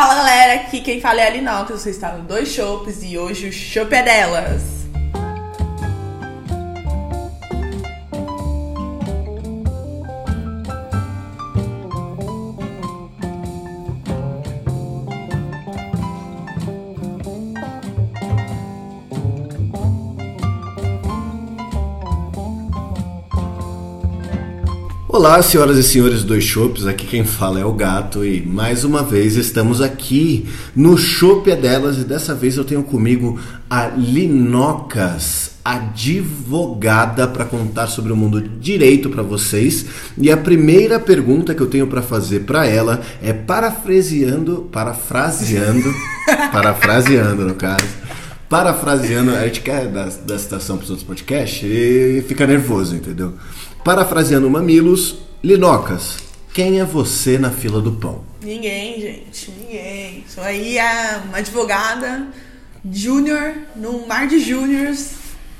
Fala galera, aqui quem fala é a Linox, você está no Dois Chopes e hoje o chopp é delas. Olá, senhoras e senhores dois chopes, aqui quem fala é o Gato e mais uma vez estamos aqui no Chopp é delas e dessa vez eu tenho comigo a Linocas, advogada para contar sobre o mundo direito para vocês. E a primeira pergunta que eu tenho para fazer para ela é parafraseando, parafraseando, parafraseando no caso. Parafraseando, a gente quer dar, dar citação para os outros podcasts e fica nervoso, entendeu? Parafraseando Mamilos, Linocas, quem é você na fila do pão? Ninguém, gente, ninguém. Sou aí a, uma advogada júnior, num mar de júniors,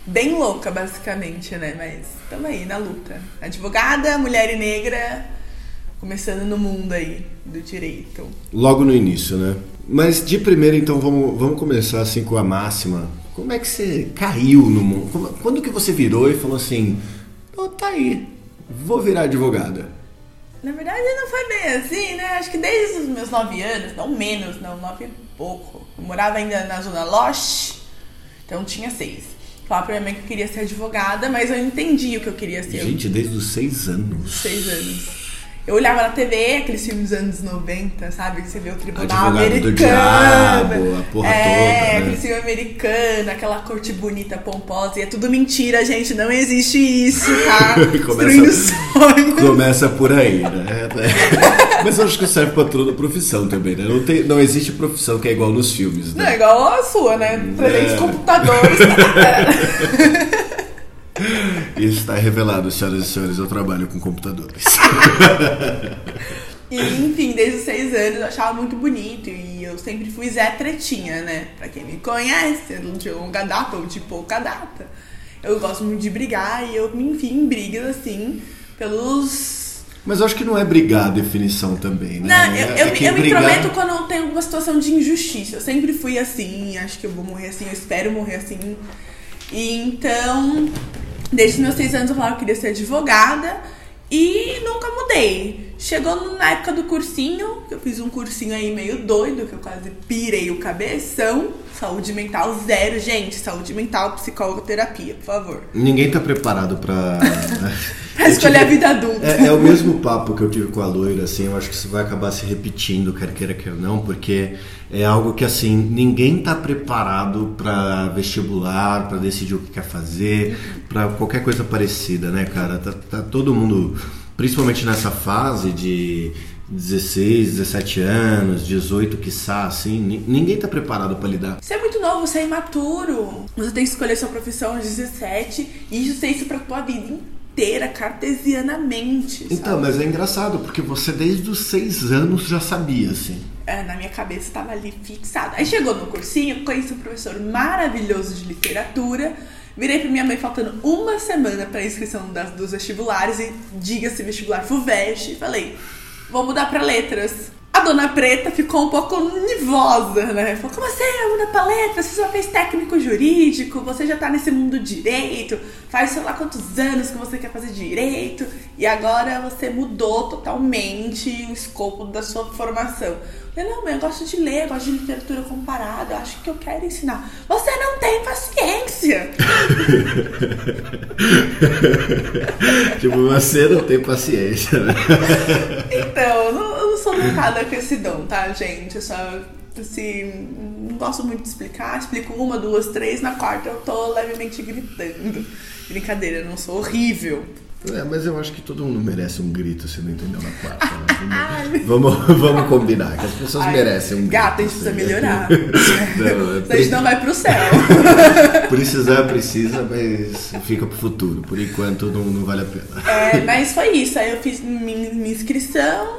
bem louca, basicamente, né? Mas estamos aí na luta. Advogada, mulher e negra, começando no mundo aí do direito. Logo no início, né? Mas de primeira, então, vamos, vamos começar assim com a máxima. Como é que você caiu no mundo? Quando que você virou e falou assim oh, tá aí, vou virar advogada. Na verdade não foi bem assim, né? Acho que desde os meus nove anos, não menos, não, nove e pouco. Eu morava ainda na Zona Lost, então tinha seis. Falava pra minha mãe que eu queria ser advogada, mas eu entendi o que eu queria ser. Gente, desde os seis anos. Seis anos. Eu olhava na TV, aqueles filmes dos anos 90, sabe? Que você vê o tribunal Advogado americano. do diabo, a porra é, toda. Né? aquele filme americano, aquela corte bonita, pomposa. E é tudo mentira, gente. Não existe isso, tá? começa, sonhos. começa por aí, né? Mas eu acho que serve pra toda profissão também, né? Não, tem, não existe profissão que é igual nos filmes, né? Não, é igual a sua, né? 300 é. computadores. Isso está revelado, senhoras e senhores, eu trabalho com computadores. e, enfim, desde os seis anos eu achava muito bonito e eu sempre fui Zé Tretinha, né? Pra quem me conhece, de longa data ou de pouca data. Eu gosto muito de brigar e eu me enfio em brigas assim pelos mas eu acho que não é brigar a definição também, né? Não, eu, é eu, eu me brigar... intrometo quando tem alguma situação de injustiça. Eu sempre fui assim, acho que eu vou morrer assim, eu espero morrer assim. E então, Desde meus seis anos eu falava que queria ser advogada e nunca mudei. Chegou na época do cursinho, que eu fiz um cursinho aí meio doido, que eu quase pirei o cabeção. Saúde mental zero, gente. Saúde mental, psicólogo, terapia, por favor. Ninguém tá preparado pra. pra escolher tive... a vida adulta. É, é, o mesmo papo que eu tive com a loira, assim. Eu acho que isso vai acabar se repetindo, quer queira, quer não, porque é algo que assim ninguém está preparado para vestibular, para decidir o que quer fazer, para qualquer coisa parecida, né, cara? Tá, tá, todo mundo, principalmente nessa fase de 16, 17 anos, 18, quiçá, assim, ninguém está preparado para lidar. Você é muito novo, você é imaturo. Você tem que escolher sua profissão aos 17 e isso tem isso para tua vida inteira, cartesianamente. Sabe? Então, mas é engraçado porque você desde os seis anos já sabia, assim é, na minha cabeça estava ali fixado. Aí chegou no cursinho, conheci um professor maravilhoso de literatura. Virei para minha mãe faltando uma semana para a inscrição das, dos vestibulares e diga-se vestibular FUVEST. Falei, vou mudar para letras. A dona Preta ficou um pouco nervosa, né? Falou, como assim? Muda pra letras? Você já fez técnico jurídico, você já tá nesse mundo direito, faz sei lá quantos anos que você quer fazer direito, e agora você mudou totalmente o escopo da sua formação. Eu, não, mãe, eu gosto de ler, eu gosto de literatura comparada, eu acho que eu quero ensinar. Você não tem paciência! tipo, você não tem paciência, né? então, não sou educada com esse dom, tá, gente? Eu só, assim, não gosto muito de explicar. Explico uma, duas, três, na quarta eu tô levemente gritando. Brincadeira, eu não sou horrível. É, mas eu acho que todo mundo merece um grito se não entendeu na quarta. Né? Vamos, vamos, combinar, que as pessoas Ai, merecem um grito. Gata, a gente precisa melhorar. não, é, a gente não vai pro céu. Precisar, precisa, mas fica pro futuro. Por enquanto não, não vale a pena. É, mas foi isso. Aí eu fiz minha, minha inscrição,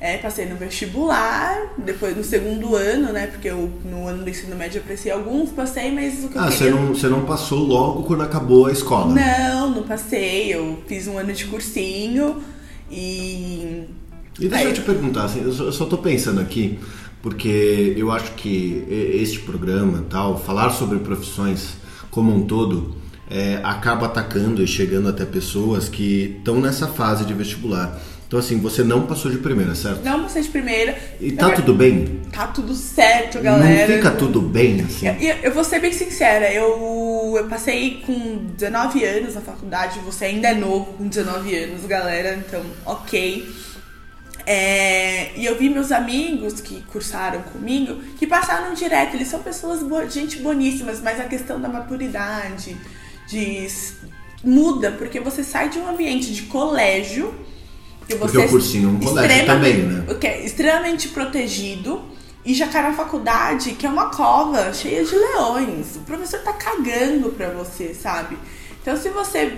é, passei no vestibular, depois no segundo ano, né? Porque eu no ano do ensino médio eu apreciei alguns, passei, mas o que ah, eu queria... você, não, você não passou logo quando acabou a escola? Não, não passei. Eu fiz um ano de cursinho e. E deixa Aí. eu te perguntar, assim, eu só, eu só tô pensando aqui, porque eu acho que este programa, tal, falar sobre profissões como um todo, é, acaba atacando e chegando até pessoas que estão nessa fase de vestibular. Então, assim, você não passou de primeira, certo? Não passei de primeira. E tá tudo bem? Tá tudo certo, galera. Não fica tudo bem, assim? Eu, eu, eu vou ser bem sincera, eu, eu passei com 19 anos na faculdade, você ainda é novo com 19 anos, galera, então, ok. É, e eu vi meus amigos que cursaram comigo que passaram direto. Eles são pessoas, gente boníssimas, mas a questão da maturidade de, muda, porque você sai de um ambiente de colégio. Que você porque o cursinho é um colégio também, né? Que é extremamente protegido. E já cai na faculdade, que é uma cova cheia de leões. O professor tá cagando pra você, sabe? Então, se você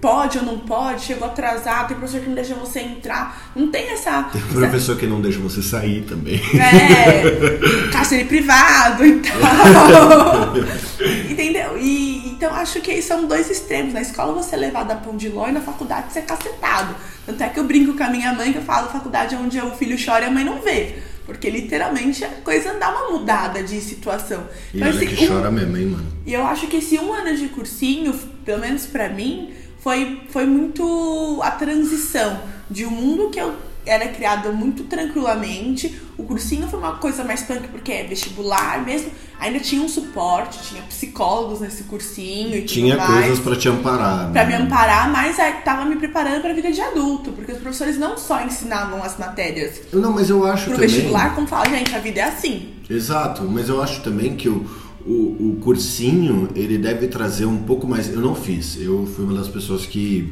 pode ou não pode, chegou atrasado, tem professor que não deixa você entrar. Não tem essa. Tem professor essa... que não deixa você sair também. É, cárcere privado e tal. Entendeu? E, então acho que são dois extremos. Na escola você é levado a pão de ló e na faculdade você é cacetado. Tanto é que eu brinco com a minha mãe que eu falo faculdade é onde o filho chora e a mãe não vê. Porque literalmente a coisa dá uma mudada de situação. E então, olha que chora um... mesmo, hein, mano? E eu acho que esse um ano de cursinho, pelo menos para mim, foi, foi muito a transição de um mundo que eu era criada muito tranquilamente. O cursinho foi uma coisa mais punk porque é vestibular mesmo. Ainda tinha um suporte, tinha psicólogos nesse cursinho e Tinha coisas para te amparar. Para né? me amparar, mas é, tava me preparando para a vida de adulto, porque os professores não só ensinavam as matérias. Não, mas eu acho pro também. vestibular, como fala, gente, a vida é assim. Exato, mas eu acho também que o o, o cursinho ele deve trazer um pouco mais. Eu não fiz, eu fui uma das pessoas que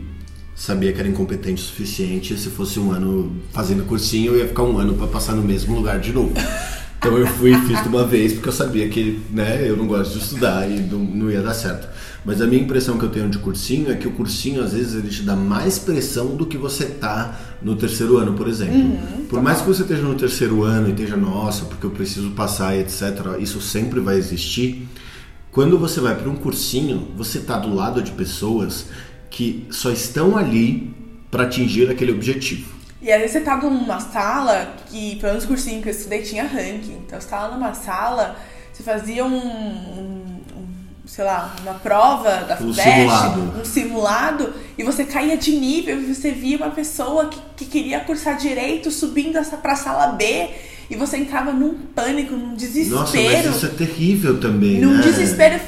sabia que era incompetente o suficiente. Se fosse um ano fazendo cursinho, eu ia ficar um ano para passar no mesmo lugar de novo. Então eu fui e fiz de uma vez porque eu sabia que né, eu não gosto de estudar e não, não, ia dar certo. Mas a minha impressão que eu tenho de cursinho é que o cursinho às vezes ele te dá mais pressão do que você tá no terceiro ano, por exemplo. Uhum, por mais que você esteja no terceiro ano e esteja, nossa, porque eu preciso passar etc, isso sempre vai existir. Quando você vai para um cursinho, você tá do lado de pessoas que só estão ali para atingir aquele objetivo. E às vezes você tá numa sala que, pelo menos o cursinho que eu estudei, tinha ranking. Então você tava numa sala, você fazia um, um, um sei lá, uma prova da um simulado. um simulado, e você caía de nível e você via uma pessoa que, que queria cursar direito subindo essa pra sala B e você entrava num pânico, num desespero. Nossa, mas isso é terrível também. Num né? desespero e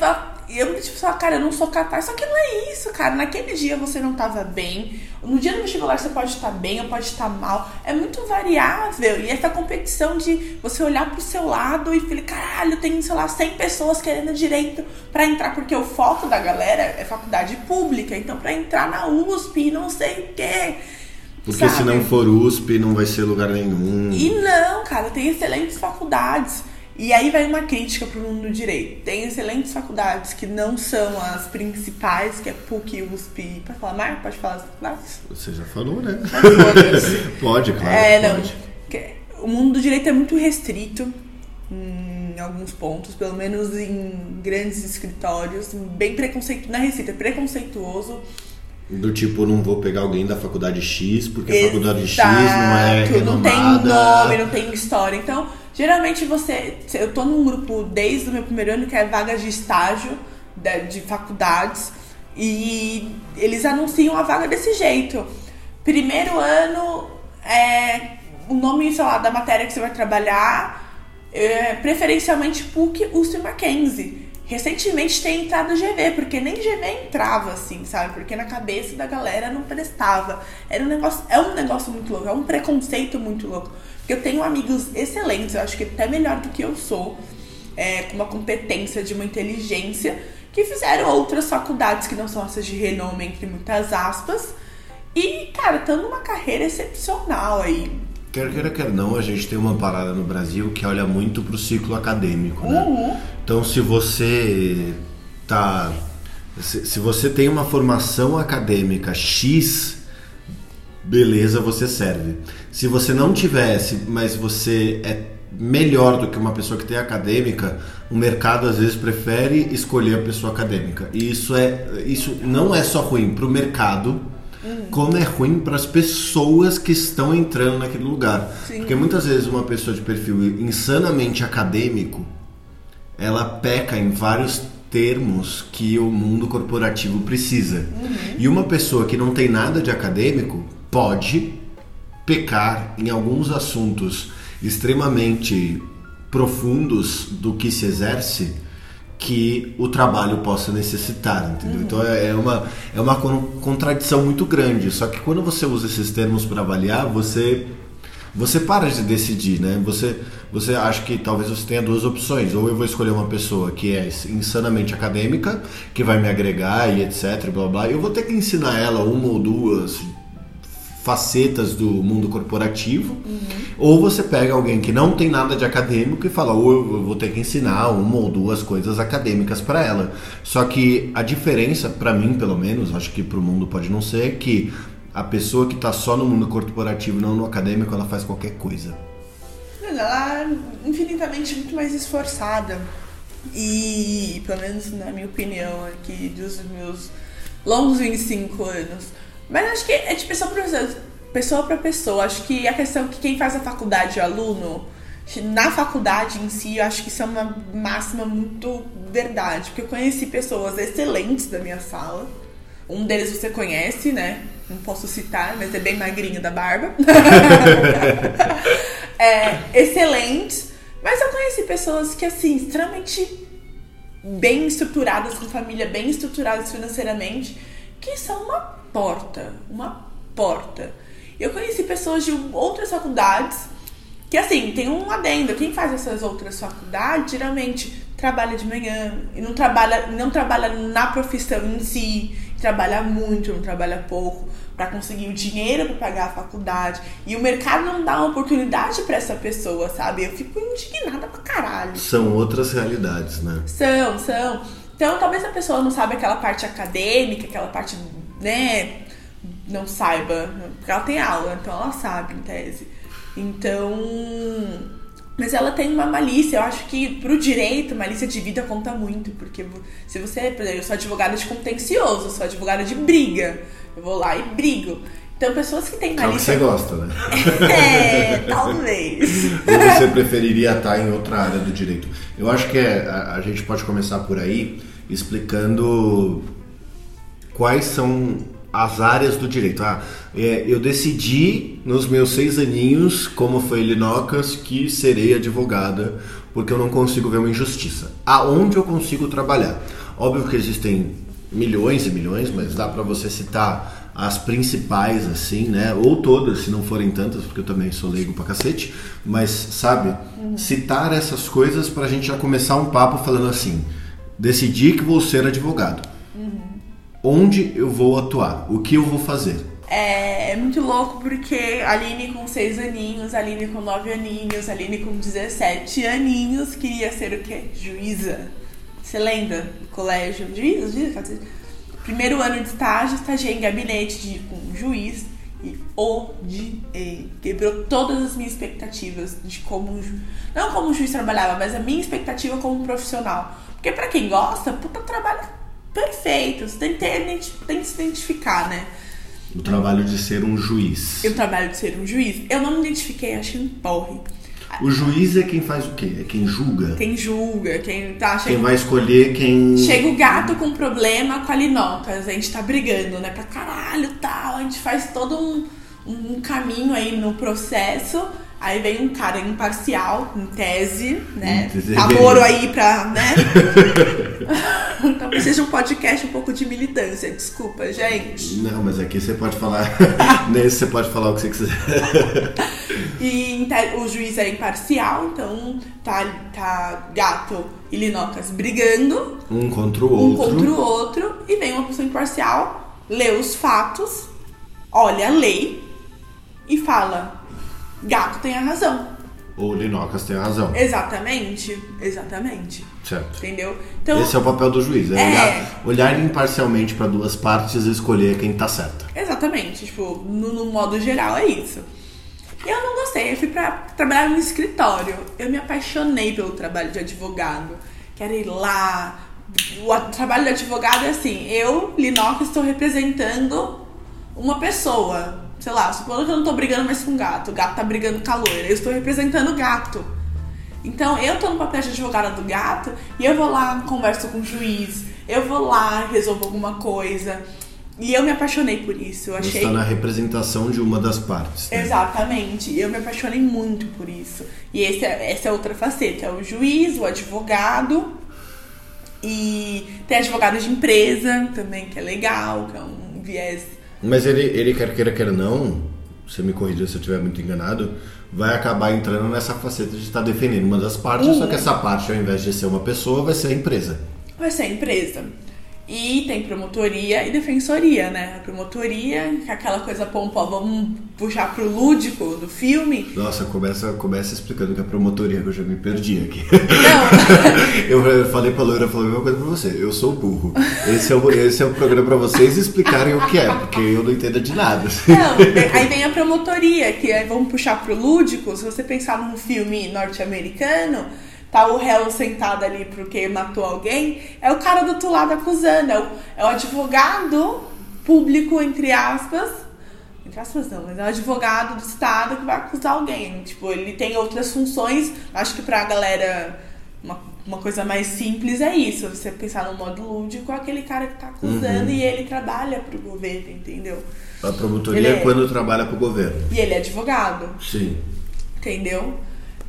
eu, tipo, só, cara, eu não sou capaz. Só que não é isso, cara. Naquele dia você não tava bem. No dia do vestibular você pode estar bem ou pode estar mal. É muito variável. E essa competição de você olhar pro seu lado e falar, caralho, tem, sei lá, 100 pessoas querendo direito para entrar. Porque o foco da galera é faculdade pública. Então, para entrar na USP, não sei o quê. Porque sabe? se não for USP, não vai ser lugar nenhum. E não, cara, tem excelentes faculdades. E aí vai uma crítica para o mundo do direito. Tem excelentes faculdades que não são as principais, que é PUC, USP. Pode falar mais? Pode falar as faculdades? Você já falou, né? pode, claro. É, não. Pode. O mundo do direito é muito restrito em alguns pontos, pelo menos em grandes escritórios, bem preconceituoso. Na Receita, é preconceituoso. Do tipo, não vou pegar alguém da faculdade X, porque Exato. a faculdade X não é renomada. Não tem nome, não tem história. Então, Geralmente você. Eu tô num grupo desde o meu primeiro ano, que é vagas de estágio de, de faculdades, e eles anunciam a vaga desse jeito. Primeiro ano, é, o nome, sei lá, da matéria que você vai trabalhar, é, preferencialmente PUC, USP e Mackenzie. Recentemente tem entrado GV, porque nem GV entrava assim, sabe? Porque na cabeça da galera não prestava. Era um negócio, é um negócio muito louco, é um preconceito muito louco. Eu tenho amigos excelentes, eu acho que até melhor do que eu sou, é, com uma competência, de uma inteligência, que fizeram outras faculdades que não são essas de renome, entre muitas aspas. E, cara, estão numa carreira excepcional aí. Quer queira, quer não, a gente tem uma parada no Brasil que olha muito pro ciclo acadêmico, né? Uhum. Então, se você tá... Se, se você tem uma formação acadêmica X, beleza, você serve. Se você não tivesse, mas você é melhor do que uma pessoa que tem acadêmica, o mercado às vezes prefere escolher a pessoa acadêmica. E isso é isso não é só ruim para o mercado, como é ruim para as pessoas que estão entrando naquele lugar. Sim. Porque muitas vezes uma pessoa de perfil insanamente acadêmico, ela peca em vários termos que o mundo corporativo precisa. E uma pessoa que não tem nada de acadêmico pode pecar em alguns assuntos extremamente profundos do que se exerce que o trabalho possa necessitar, entendeu? Então é é uma, é uma con- contradição muito grande. Só que quando você usa esses termos para avaliar, você você para de decidir, né? Você você acha que talvez você tenha duas opções. Ou eu vou escolher uma pessoa que é insanamente acadêmica, que vai me agregar e etc, blá blá. Eu vou ter que ensinar ela uma ou duas facetas do mundo corporativo, ou você pega alguém que não tem nada de acadêmico e fala, ou eu vou ter que ensinar uma ou duas coisas acadêmicas para ela. Só que a diferença, para mim pelo menos, acho que para o mundo pode não ser, é que a pessoa que está só no mundo corporativo, não no acadêmico, ela faz qualquer coisa. Ela é infinitamente muito mais esforçada. E, pelo menos na minha opinião aqui, dos meus longos 25 anos. Mas acho que é de pessoa pra pessoa, pra pessoa. Acho que a questão é que quem faz a faculdade é aluno, na faculdade em si, eu acho que isso é uma máxima muito verdade. Porque eu conheci pessoas excelentes da minha sala. Um deles você conhece, né? Não posso citar, mas é bem magrinho da barba. é, excelentes. Mas eu conheci pessoas que, assim, extremamente bem estruturadas, com família bem estruturadas financeiramente, que são uma porta. Uma porta. Eu conheci pessoas de outras faculdades que, assim, tem um adendo. Quem faz essas outras faculdades, geralmente trabalha de manhã e não trabalha, não trabalha na profissão em si, trabalha muito, não trabalha pouco, para conseguir o dinheiro para pagar a faculdade. E o mercado não dá uma oportunidade para essa pessoa, sabe? Eu fico indignada pra caralho. São outras realidades, né? São, são. Então, talvez a pessoa não saiba aquela parte acadêmica, aquela parte, né, não saiba, porque ela tem aula, então ela sabe, em tese. Então, mas ela tem uma malícia, eu acho que pro direito, malícia de vida conta muito, porque se você, por exemplo, eu sou advogada de contencioso, sou advogada de briga, eu vou lá e brigo. Então, pessoas que têm É o que malícia... você gosta, né? É, talvez. Ou você preferiria estar em outra área do direito? Eu acho que é, a, a gente pode começar por aí explicando quais são as áreas do direito. Ah, é, eu decidi nos meus seis aninhos, como foi Linocas, que serei advogada porque eu não consigo ver uma injustiça. Aonde eu consigo trabalhar? Óbvio que existem milhões e milhões, mas dá para você citar as principais assim, né? Ou todas, se não forem tantas, porque eu também sou leigo pra cacete, mas sabe, citar essas coisas pra gente já começar um papo falando assim: decidi que vou ser advogado. Onde eu vou atuar? O que eu vou fazer? É, é muito louco porque Aline com 6 aninhos, Aline com 9 aninhos, Aline com 17 aninhos queria ser o quê? Juíza. Você lembra? Colégio. Juíza, juíza. Primeiro ano de estágio, estagiei em gabinete de, com um juiz e odiei. Quebrou todas as minhas expectativas de como um ju... Não como o juiz trabalhava, mas a minha expectativa como profissional. Porque pra quem gosta, puta trabalho perfeito. Você tem que, ter, tem que se identificar, né? O trabalho de ser um juiz. Eu trabalho de ser um juiz. Eu não me identifiquei, achei um porre. O juiz é quem faz o quê? É quem julga? Quem julga, quem tá Quem chega, vai escolher quem. chega o gato com problema com a Linocas, a gente tá brigando, né? Pra caralho tal, a gente faz todo um, um caminho aí no processo. Aí vem um cara imparcial, em tese, né? Namoro aí pra, né? Talvez seja um podcast um pouco de militância, desculpa, gente. Não, mas aqui você pode falar. Nesse você pode falar o que você quiser. E o juiz é imparcial, então tá, tá gato e Linocas brigando, Um contra o um outro. contra o outro, e vem uma pessoa imparcial, lê os fatos, olha a lei e fala: gato tem a razão. O Linocas tem razão. Exatamente, exatamente. Certo. Entendeu? Então, Esse é o papel do juiz, é, É. Olhar, olhar imparcialmente para duas partes e escolher quem tá certo. Exatamente, tipo, no, no modo geral é isso. E eu não gostei, eu fui pra trabalhar no escritório. Eu me apaixonei pelo trabalho de advogado. Quero ir lá. O a- trabalho de advogado é assim, eu, Linoca, estou representando uma pessoa, sei lá, supondo que eu não tô brigando mais com o gato, o gato tá brigando com a loira, eu estou representando o gato. Então eu tô no papel de advogada do gato e eu vou lá, converso com o juiz, eu vou lá, resolvo alguma coisa. E eu me apaixonei por isso. Eu Você achei. está na representação de uma das partes. né? Exatamente. Eu me apaixonei muito por isso. E esse é, essa é outra faceta. É o juiz, o advogado. E tem advogado de empresa também, que é legal, que é um viés. Mas ele, ele quer queira, quer não, você me corrija se eu estiver muito enganado, vai acabar entrando nessa faceta de estar defendendo uma das partes, Uhum. só que essa parte, ao invés de ser uma pessoa, vai ser a empresa. Vai ser a empresa. E tem promotoria e defensoria, né? A promotoria, que é aquela coisa pompa, vamos puxar pro lúdico do filme. Nossa, começa, começa explicando que a promotoria, que eu já me perdi aqui. Não, Eu falei pra Loira, eu falei uma coisa pra você, eu sou burro. Esse é o, esse é o programa pra vocês explicarem o que é, porque eu não entendo de nada. Não, aí vem a promotoria, que é, vamos puxar pro lúdico. Se você pensar num filme norte-americano, tá o réu sentado ali porque matou alguém, é o cara do outro lado acusando, é o, é o advogado público, entre aspas. Entre aspas não, mas é o advogado do Estado que vai acusar alguém. Tipo, ele tem outras funções. Acho que pra galera. Uma, uma coisa mais simples é isso. Você pensar no modo lúdico, é aquele cara que tá acusando e ele trabalha pro governo, entendeu? A promotoria Ele é é- quando trabalha pro governo. E ele é advogado, Sim. entendeu?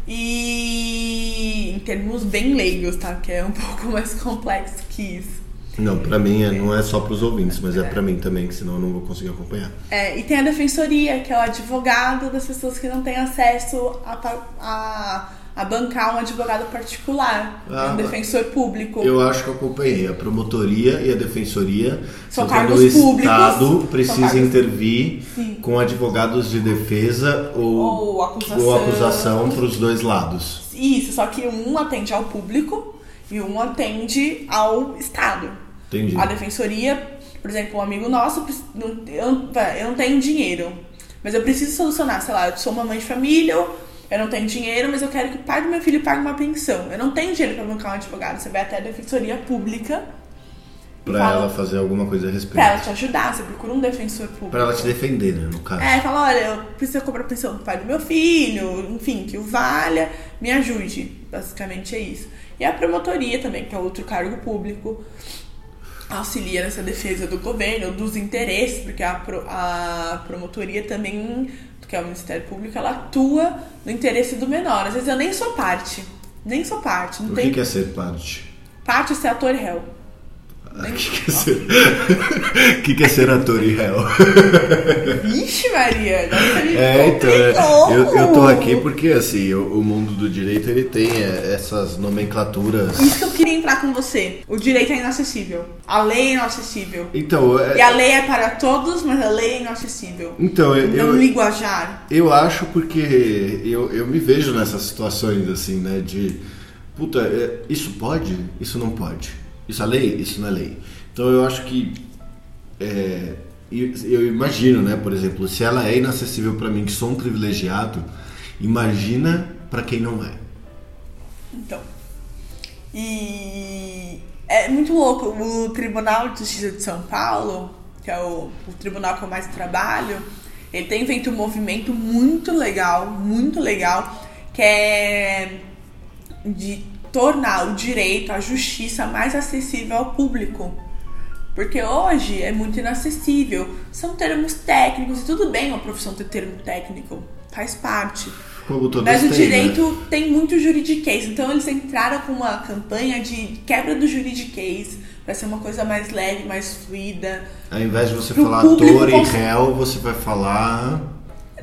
E em termos bem leigos, tá? Que é um pouco mais complexo que isso. Não, pra mim é- não é só pros ouvintes, mas é pra mim também, que senão eu não vou conseguir acompanhar. É, e tem a defensoria, que é o advogado das pessoas que não têm acesso a, a, a bancar um advogado particular, Ah, um defensor público. Eu acho que eu acompanhei. A promotoria e a defensoria São cargos o públicos, Estado precisa cargos- intervir Sim. com advogados de defesa ou, Ou acusação. ou acusação para os dois lados. Isso, só que um atende ao público e um atende ao Estado. Entendi. A defensoria, por exemplo, um amigo nosso, eu não tenho dinheiro, mas eu preciso solucionar, sei lá, eu sou uma mãe de família, eu não tenho dinheiro, mas eu quero que o pai do meu filho pague uma pensão. Eu não tenho dinheiro para bancar um advogado. Você vai até a defensoria pública Pra fala- ela fazer alguma coisa a pra respeito. ela te ajudar. Você procura um defensor público. Pra ela te defender, né, no caso. É, fala, olha, eu preciso cobrar pensão do pai do meu filho, enfim, que o valha, me ajude. Basicamente é isso. E a promotoria também, que é outro cargo público, auxilia nessa defesa do governo, dos interesses, porque a, pro- a promotoria também, que é o Ministério Público, ela atua no interesse do menor. Às vezes eu nem sou parte. Nem sou parte. Não O tem que que é ser parte? parte é ser ator e réu. O que, que é ser... Que, que é ser ator e réu? Vixe, Maria! É, então, é, eu, eu tô aqui porque, assim, o, o mundo do direito, ele tem é, essas nomenclaturas. Isso que eu queria entrar com você. O direito é inacessível. A lei é inacessível. Então, é- E a lei é para todos, mas a lei é inacessível. então eu, Não eu, linguajar. eu acho porque eu, eu me vejo nessas situações, assim, né, de... Puta, é, isso pode? Isso não pode. Isso é lei? Isso não é lei. Então, eu acho que... é, eu, imagino, né, por exemplo, se ela é inacessível pra mim, que sou um privilegiado, imagina pra quem não é. Então. E é muito louco. O Tribunal de Justiça de São Paulo, que é o, o tribunal que eu mais trabalho, ele tem feito um movimento muito legal, muito legal, que é de tornar o direito, a justiça mais acessível ao público. Porque hoje é muito inacessível. São termos técnicos, e tudo bem uma profissão ter termo técnico, faz parte. Mas o né? direito tem muito juridiquês, então eles entraram com uma campanha de quebra do juridiquês, vai ser uma coisa mais leve, mais fluida. Ao invés de você Pro falar ator e réu, você vai falar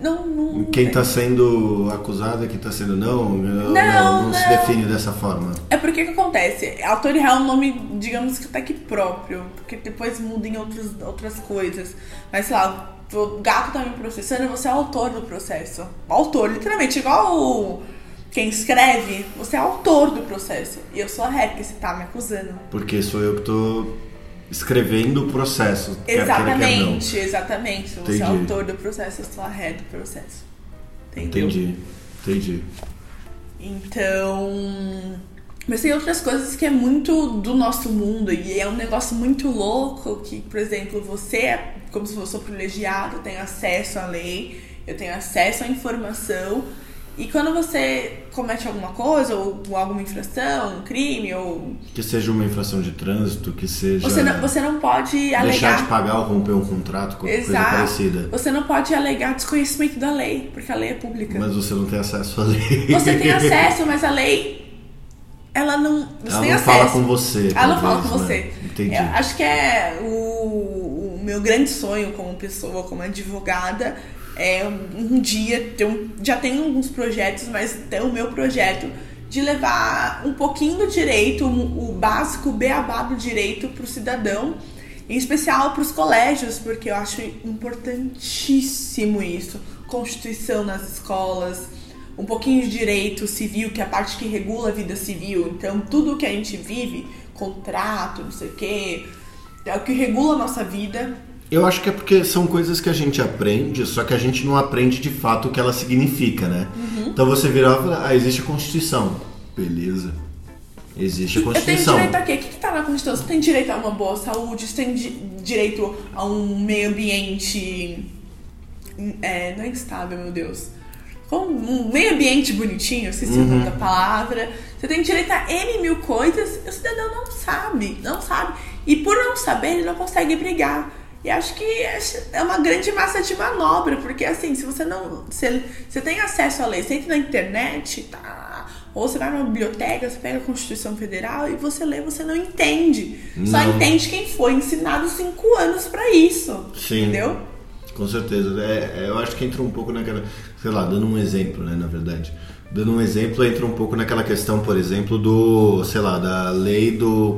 Não, não. quem está sendo acusado e quem está sendo não. Não, Não, não se define dessa forma. É porque que acontece? Autor réu é um nome, digamos que até que próprio, porque depois muda em outros, outras coisas. Mas sei lá, o gato tá me processando, você é autor do processo. Autor, literalmente, igual o- quem escreve, você é autor do processo. E eu sou a ré, porque você tá me acusando. Porque sou eu que estou escrevendo o processo. quer queira, quer não. Exatamente, exatamente. Você é Entendi. autor do processo, sou a ré do processo. Entendeu? Entendi, entendi. Então, Mas tem outras coisas que é muito do nosso mundo e é um negócio muito louco que, por exemplo, você é como se fosse privilegiado, tem acesso à lei, eu tenho acesso à informação. E quando você comete alguma coisa, ou alguma infração, um crime, ou. Que seja uma infração de trânsito, que seja. Você não, você não pode alegar. Deixar de pagar ou romper um contrato, qualquer Exato. coisa parecida. Você não pode alegar desconhecimento da lei, porque a lei é pública. Mas você não tem acesso à lei. Você tem acesso, mas a lei. Ela não. Você ela tem não acesso. fala com você. Ela não fala com né? você. Entendi. Eu acho que é o, o meu grande sonho como pessoa, como advogada é, um dia um, já tenho alguns projetos, mas ter o meu projeto de levar um pouquinho do direito, o básico, o beabá do direito para o cidadão, em especial para os colégios, porque eu acho importantíssimo isso. Constituição nas escolas, um pouquinho de direito civil, que é a parte que regula a vida civil. Então, tudo que a gente vive, contrato, não sei o quê, é o que regula a nossa vida. Eu acho que é porque são coisas que a gente aprende, só que a gente não aprende de fato o que ela significa, né? Uhum. Então você virar e falar, ah, existe a Constituição. Beleza. Existe a Constituição. Tenho direito a quê? O que, está na Constituição? Você tem direito a uma boa saúde, você tem di direito a um meio ambiente. É, não é instável, meu Deus. Com um meio ambiente bonitinho, se uhum. a palavra. Você tem direito a N mil coisas o cidadão não sabe, não sabe. E por não saber, ele não consegue brigar. E acho que é uma grande massa de manobra, porque assim, se você não. Se você tem acesso à lei, você entra na internet, tá? Ou você vai numa biblioteca, você pega a Constituição Federal e você lê, você não entende. Não. Só entende quem foi ensinado cinco anos para isso. Sim. Entendeu? Com certeza. É, é, eu acho que entra um pouco naquela. Sei lá, dando um exemplo, né, na verdade. Dando um exemplo, entra um pouco naquela questão, por exemplo, do. sei lá, da lei do,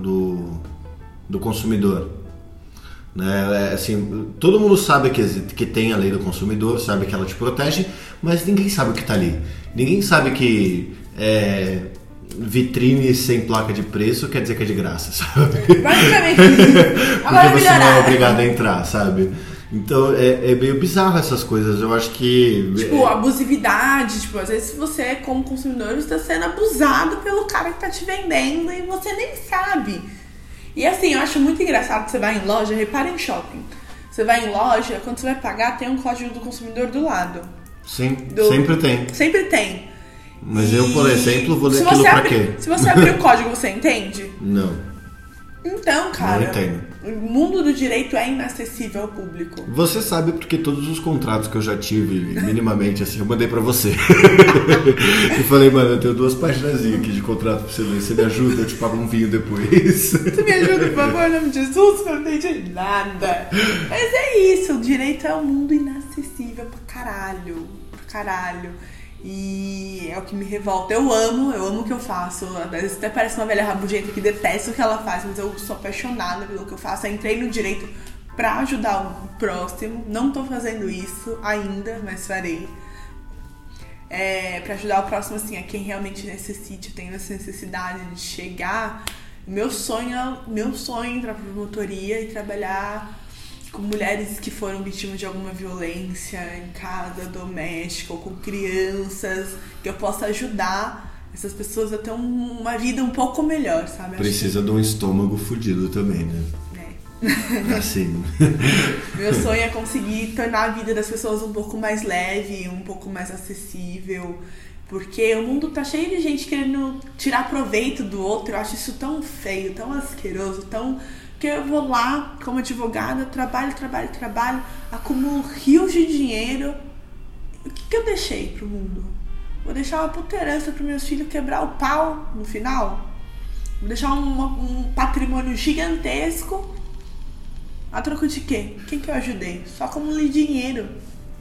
do, do consumidor né? É, assim, todo mundo sabe que, que tem a lei do consumidor, sabe que ela te protege, mas ninguém sabe o que está ali. Ninguém sabe que é, vitrine sem placa de preço quer dizer que é de graça, sabe? Basicamente. Porque você não é obrigado a entrar, sabe? Então é, é, meio bizarro essas coisas. Eu acho que. Tipo, abusividade. Tipo, às vezes você, como consumidor, está sendo abusado pelo cara que está te vendendo e você nem sabe. E assim, eu acho muito engraçado que você vai em loja, repara em shopping. Você vai em loja, quando você vai pagar, tem um código do consumidor do lado. Sim, do... sempre tem. Sempre tem. Mas e... eu, por exemplo, vou ler aquilo pra quê? Se você abrir o código, você entende? Não. Então, cara, não entendo. o mundo do direito é inacessível ao público. Você sabe porque todos os contratos que eu já tive, minimamente, assim, eu mandei pra você. e falei, mano, eu tenho duas páginas aqui de contrato pra você ler. Você me ajuda, eu te pago um vinho depois. Você me ajuda, por favor, em nome de Jesus, eu não entendi nada. Mas é isso, o direito é um mundo inacessível pra caralho. Pra caralho. E é o que me revolta. Eu amo, eu amo o que eu faço. Às vezes até parece uma velha rabugenta que detesta o que ela faz, mas eu sou apaixonada pelo que eu faço. Eu entrei no direito para ajudar o próximo. Não tô fazendo isso ainda, mas farei. É, para ajudar o próximo, assim, a quem realmente necessite, tem essa necessidade de chegar. Meu sonho, meu sonho é entrar pra promotoria e trabalhar com mulheres que foram vítimas de alguma violência em casa, doméstica ou com crianças, que eu possa ajudar essas pessoas a ter um, uma vida um pouco melhor, sabe? Precisa de um estômago fudido também, né? É. Assim. Meu sonho é conseguir tornar a vida das pessoas um pouco mais leve, um pouco mais acessível. Porque o mundo tá cheio de gente querendo tirar proveito do outro. Eu acho isso tão feio, tão asqueroso, tão porque eu vou lá como advogada, trabalho, trabalho, trabalho, acumulo rios de dinheiro. O que, que eu deixei pro mundo? Vou deixar uma puterança para meus filhos quebrar o pau no final? Vou deixar um, um patrimônio gigantesco a troco de quê? Quem que eu ajudei? Só como li dinheiro.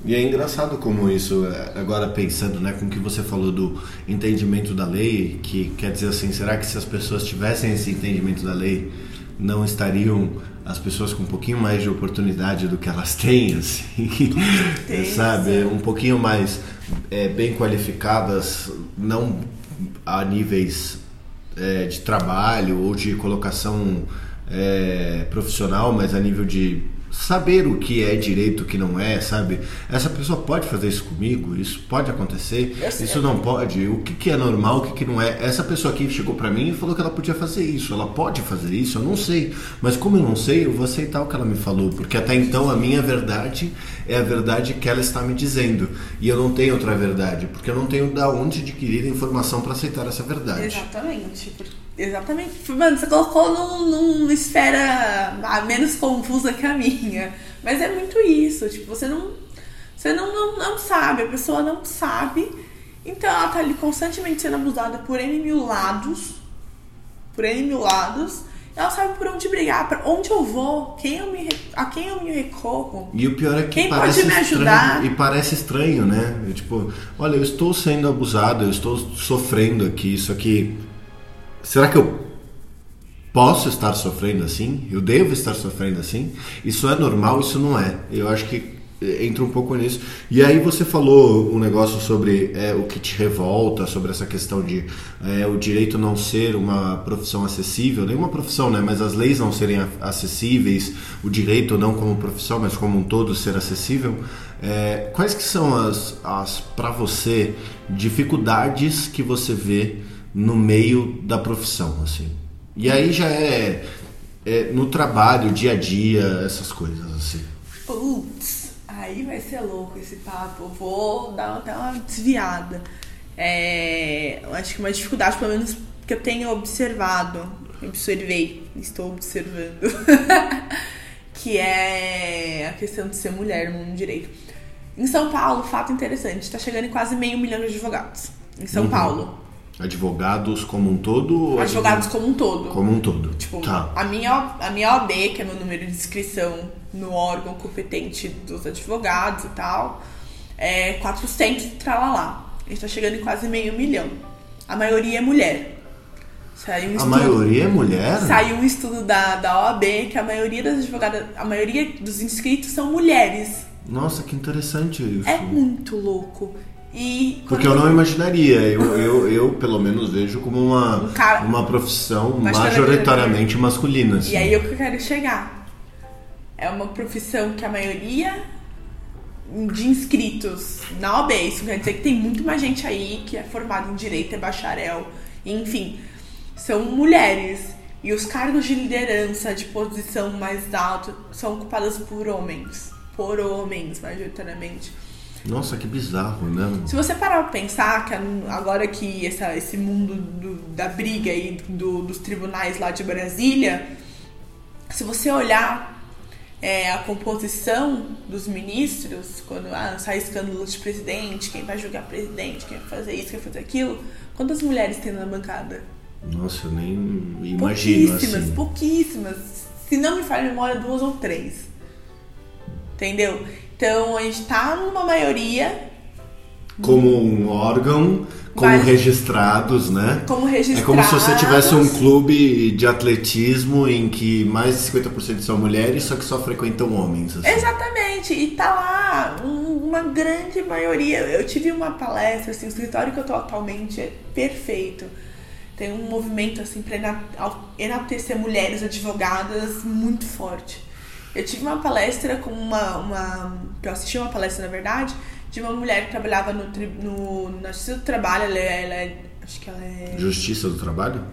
E é engraçado como isso, é, agora pensando né, com o que você falou do entendimento da lei, que quer dizer assim, será que se as pessoas tivessem esse entendimento da lei, não estariam as pessoas com um pouquinho mais de oportunidade do que elas têm, assim, sabe? Um pouquinho mais é, bem qualificadas, não a níveis é, de trabalho ou de colocação é, profissional, mas a nível de, saber o que é direito, o que não é, sabe? Essa pessoa pode fazer isso comigo? Isso pode acontecer? Isso não pode? O que, que é normal, o que, que não é? Essa pessoa aqui chegou para mim e falou que ela podia fazer isso. Ela pode fazer isso? Eu não sei. Mas como eu não sei, eu vou aceitar o que ela me falou, porque até então a minha verdade é a verdade que ela está me dizendo. E eu não tenho outra verdade, porque eu não tenho da onde adquirir informação para aceitar essa verdade. Exatamente. Exatamente. Mano, você colocou num, numa esfera menos confusa que a minha. Mas é muito isso. Tipo, você não. Você não, não, não sabe, a pessoa não sabe. Então ela tá ali constantemente sendo abusada por N mil lados. Por N mil lados. Ela sabe por onde brigar, para onde eu vou, quem eu me, a quem eu me recorro. E o pior é que quem parece pode me ajudar. Estranho, e parece estranho, né? Eu, tipo, olha, eu estou sendo abusado, eu estou sofrendo aqui, isso aqui será que eu posso estar sofrendo assim? Eu devo estar sofrendo assim? Isso é normal? Isso não é. Eu acho que entra um pouco nisso. E aí você falou um negócio sobre é, o que te revolta, sobre essa questão de é, o direito não ser uma profissão acessível, nem uma profissão, né? Mas as leis não serem acessíveis, o direito não como profissão, mas como um todo ser acessível. É, quais que são as, as para você dificuldades que você vê no meio da profissão, assim. E aí já é, é no trabalho, dia a dia, essas coisas, assim. Putz, aí vai ser louco esse papo. vou dar até uma desviada. É, eu acho que uma dificuldade, pelo menos que eu tenho observado, observei, estou observando, que é a questão de ser mulher no mundo direito. Em São Paulo, fato interessante, está chegando em quase meio milhão de advogados. Em São uhum. Paulo. Advogados como um todo? Advogados como um todo. Como um todo. Tipo, tá. a, minha, a minha OAB, que é meu número de inscrição no órgão competente dos advogados e tal, é 400 tralalá. A gente tá chegando em quase meio milhão. A maioria é mulher. Saiu um a estudo, maioria é mulher? Saiu um estudo da, da OAB que a maioria das advogadas, a maioria dos inscritos são mulheres. Nossa, que interessante isso. É muito louco. E Porque eu não imaginaria, eu, eu, eu pelo menos vejo como uma, um cara, uma profissão majoritariamente masculina. Assim. E aí é o que eu quero chegar. É uma profissão que a maioria de inscritos na OAB, isso quer dizer que tem muito mais gente aí que é formada em direito, é bacharel, enfim, são mulheres. E os cargos de liderança, de posição mais alta, são ocupados por homens. Por homens, majoritariamente. Nossa, que bizarro, né? Se você parar pra pensar que agora que essa, esse mundo do, da briga aí do, dos tribunais lá de Brasília, se você olhar é, a composição dos ministros, quando ah, sai escândalo de presidente, quem vai julgar presidente, quem vai fazer isso, quem vai fazer aquilo, quantas mulheres tem na bancada? Nossa, eu nem imagino Pouquíssimas, assim. pouquíssimas. Se não me falha a memória, duas ou três. Entendeu? Então a gente está numa maioria. Como um órgão, como mas, registrados, né? Como registrados. É como se você tivesse um clube de atletismo em que mais de 50% são mulheres, só que só frequentam homens. Assim. Exatamente. E tá lá um, uma grande maioria. Eu tive uma palestra, assim, o escritório que eu tô atualmente é perfeito. Tem um movimento assim para enaltecer mulheres advogadas muito forte. Eu tive uma palestra com uma, uma. Eu assisti uma palestra, na verdade, de uma mulher que trabalhava no, no, na Justiça do Trabalho. Ela, é, ela é. Acho que ela é. Justiça do Trabalho?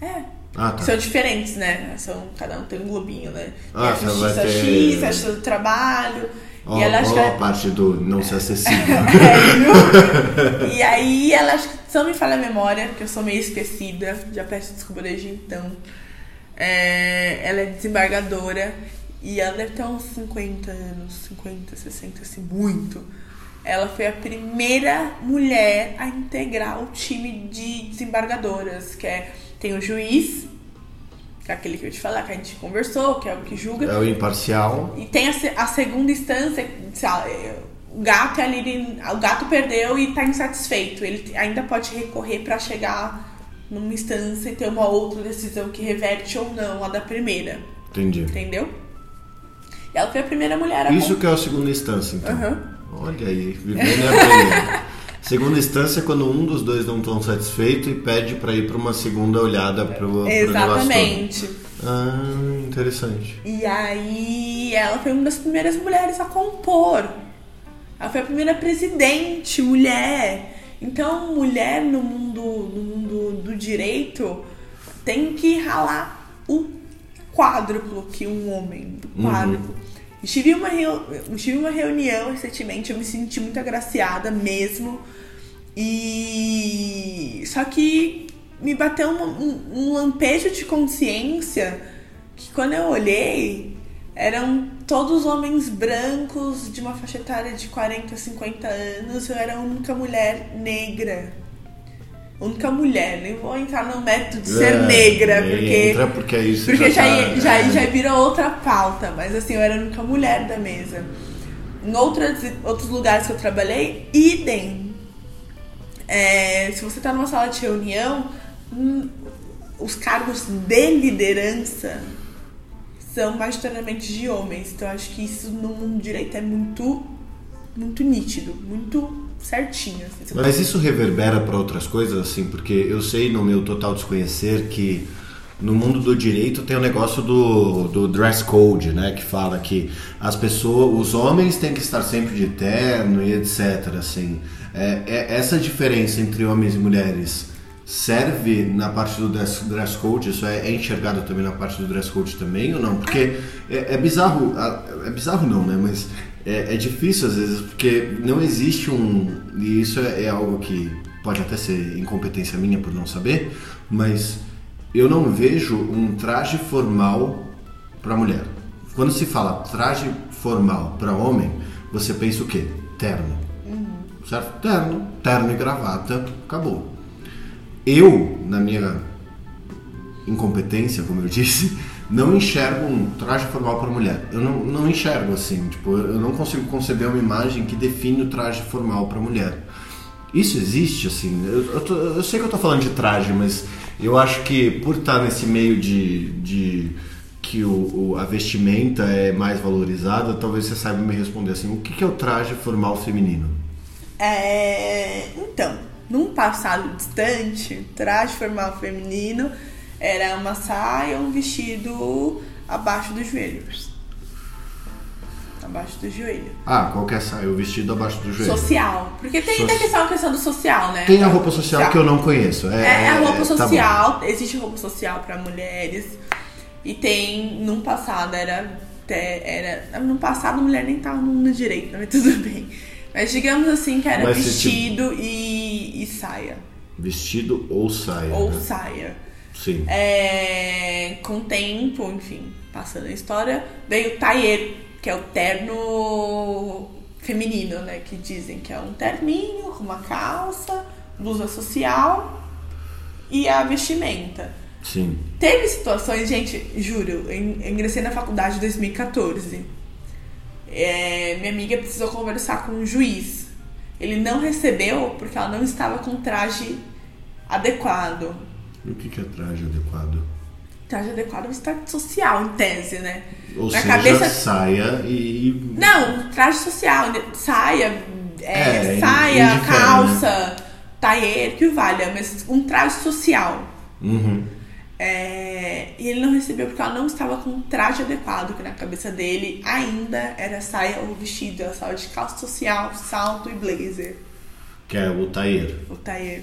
É. Ah, tá. São diferentes, né? São, cada um tem um globinho, né? Ah, a Justiça ter... X, a Justiça do Trabalho. Oh, e ela acha que ela... a parte do não ser acessível. é, e aí ela acho que, não me falha a memória, porque eu sou meio esquecida, já peço desculpa desde então. É, ela é desembargadora e ela deve ter uns 50 anos, 50, 60, assim, muito. Ela foi a primeira mulher a integrar o time de desembargadoras, que é tem o juiz, que é aquele que eu te falar, que a gente conversou, que é o que julga. É o imparcial. E tem a, a segunda instância, o gato é ali, o gato perdeu e está insatisfeito. Ele ainda pode recorrer para chegar numa instância e ter uma outra decisão que reverte ou não a da primeira. Entendi. Entendeu? Ela foi a primeira mulher a. Isso que é a segunda instância, então. Uhum. Olha aí, vivendo e aprendendo. Segunda instância é quando um dos dois não estão satisfeito e pede para ir para uma segunda olhada para o Exatamente. Ah, interessante. E aí ela foi uma das primeiras mulheres a compor. Ela foi a primeira presidente mulher. Então, mulher no mundo, no mundo do direito tem que ralar o quádruplo que um homem. Quádruplo. Uhum. Tive uma, tive uma reunião recentemente, eu me senti muito agraciada mesmo. E. Só que me bateu um, um, um lampejo de consciência que quando eu olhei, eram todos homens brancos de uma faixa etária de 40, 50 anos. Eu era a única mulher negra. Única mulher, nem vou entrar no método de ser é, negra, porque. Entra porque é isso. Porque já, já, tá, já, é. já virou outra pauta, mas assim, eu era a única mulher da mesa. Em outras, outros lugares que eu trabalhei, idem. É, se você tá numa sala de reunião, hum, os cargos de liderança são majoritariamente de homens. Então acho que isso no mundo direito é muito, muito nítido, muito certinho. Assim, Mas isso reverbera para outras coisas, assim, porque eu sei no meu total desconhecer que no mundo do direito tem o negócio do, do dress code, né? Que fala que as pessoas, os homens têm que estar sempre de terno e etc. Assim, é, é essa diferença entre homens e mulheres serve na parte do dress, dress code? Isso é, é, enxergado também na parte do dress code também ou não? Porque é, é bizarro, é bizarro não, né? Mas é, é, difícil às vezes porque não existe um e isso é, é algo que pode até ser incompetência minha por não saber, mas eu não vejo um traje formal para mulher. Quando se fala traje formal para homem, você pensa o quê? Terno. Uhum. Certo? Terno, terno e gravata, acabou eu, na minha incompetência, como eu disse, não enxergo um traje formal para mulher. Eu não, não enxergo assim, tipo, eu não consigo conceber uma imagem que define o traje formal para mulher. Isso existe, assim. Eu, eu, tô, eu, sei que eu tô falando de traje, mas eu acho que por estar nesse meio de, de que o, o, a vestimenta é mais valorizada, talvez você saiba me responder assim: o que, que é o traje formal feminino? É, então, num passado distante, traje formal feminino era uma saia ou um vestido abaixo dos joelhos. Abaixo do joelho. Ah, qualquer saia, o vestido abaixo do joelho. Social. Porque tem so... a questão, a questão do social, né? Tem a roupa social, social. que eu não conheço. É, é, é a roupa social. Tá existe roupa social para mulheres. E tem, num passado, era. era no passado a mulher nem tava no direito, mas tudo bem. Mas digamos assim que era Mas vestido tipo... e, e, saia. Vestido ou saia. Ou né? saia. Sim. É, com o tempo, enfim, passando a história, veio o tailleur, que é o terno feminino, né? Que dizem que é um terninho com uma calça, blusa social e a vestimenta. Sim. Teve situações, gente, juro, eu ingressei na faculdade em 2014 é, minha amiga precisou conversar com um juiz. Ele não recebeu porque ela não estava com traje adequado. E o que é traje adequado? Traje adequado é um estado social, em tese, né? Ou Na seja, cabeça... saia e. Não, traje social, saia, é, é saia, calça, tailleur, que valha, mas um traje social. Uhum. É, e ele não recebeu porque ela não estava com um traje adequado, que na cabeça dele ainda era saia ou vestido, ela estava de calça social, salto e blazer. Que é o tailleur. O tailleur.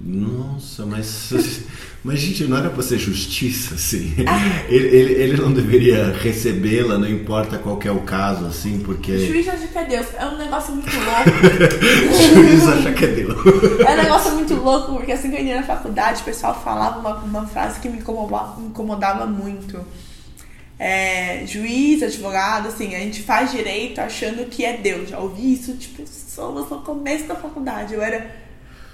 Nossa, mas. Mas, gente, não era pra ser justiça, assim. Ele, ele, ele não deveria recebê-la, não importa qual é o caso, assim, porque. O juiz acha que é Deus. É um negócio muito louco. o juiz acha que é Deus. É um negócio muito louco, porque assim que eu ia na faculdade, o pessoal falava uma, uma frase que me incomodava, me incomodava muito. É, juiz, advogado, assim, a gente faz direito achando que é Deus. Já ouvi isso de tipo, pessoas no começo da faculdade. Eu era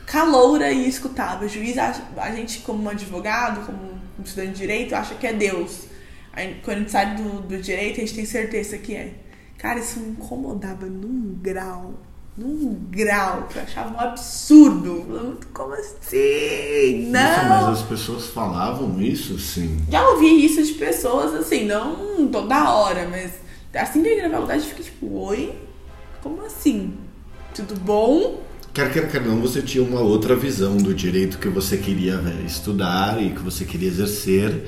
caloura e escutava. O juiz, a, a gente, como advogado, como estudante de direito, acha que é Deus. Aí, quando a gente sai do, do direito, a gente tem certeza que é. Cara, isso me incomodava num grau, num grau que eu achava um absurdo. Como assim? Não! Nossa, mas as pessoas falavam isso, assim? Já ouvi isso de pessoas, assim, não toda hora, mas assim que eu na faculdade, fica tipo, oi? Como assim? Tudo bom? Quer quer, quer não, você tinha uma outra visão do direito que você queria né, estudar e que você queria exercer.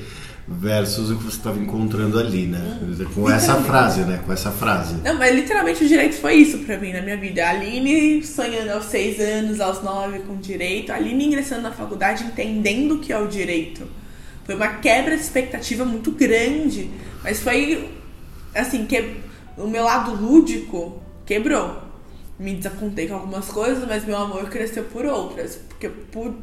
versus o que você estava encontrando ali, né? Com essa frase, né? Com essa frase. Não, mas literalmente o direito foi isso pra mim na minha vida. A Aline sonhando aos seis anos, aos nove com direito. A Aline ingressando na faculdade entendendo o que é o direito. Foi uma quebra de expectativa muito grande. Mas foi, assim, que o meu lado lúdico quebrou. Me desapontei com algumas coisas, mas meu amor cresceu por outras. Porque eu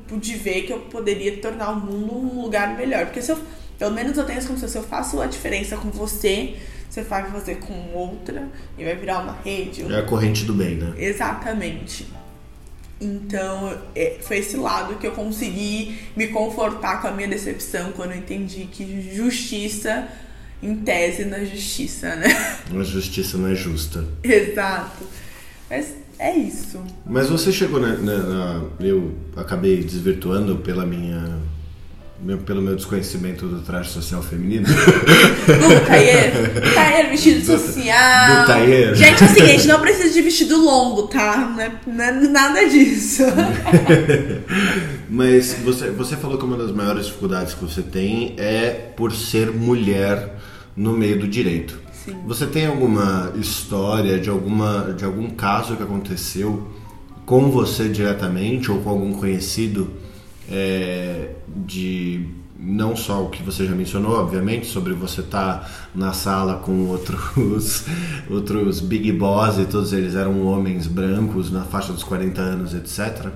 pude ver que eu poderia tornar o mundo um lugar melhor. Porque se eu pelo menos eu tenho essa consciência. Se eu faço a diferença com você, você vai fazer com outra e vai virar uma rede. É a corrente do bem, né? Exatamente. Então, é, foi esse lado que eu consegui me confortar com a minha decepção quando eu entendi que justiça, em tese, não é justiça, né? A justiça não é justa. Exato. Mas é isso. Mas você chegou na, na, na eu acabei desvirtuando pela minha meu, pelo meu desconhecimento do traje social feminino. Do taier, taier vestido social. Do taier. Gente, é o seguinte, não precisa de vestido longo, tá? Não é, não é nada disso. Mas você, você falou que uma das maiores dificuldades que você tem é por ser mulher no meio do direito. Sim. Você tem alguma história de, alguma, de algum caso que aconteceu com você diretamente ou com algum conhecido? é, de não só o que você já mencionou, obviamente, sobre você estar tá na sala com outros, outros big boss e todos eles eram homens brancos na faixa dos 40 anos, etc.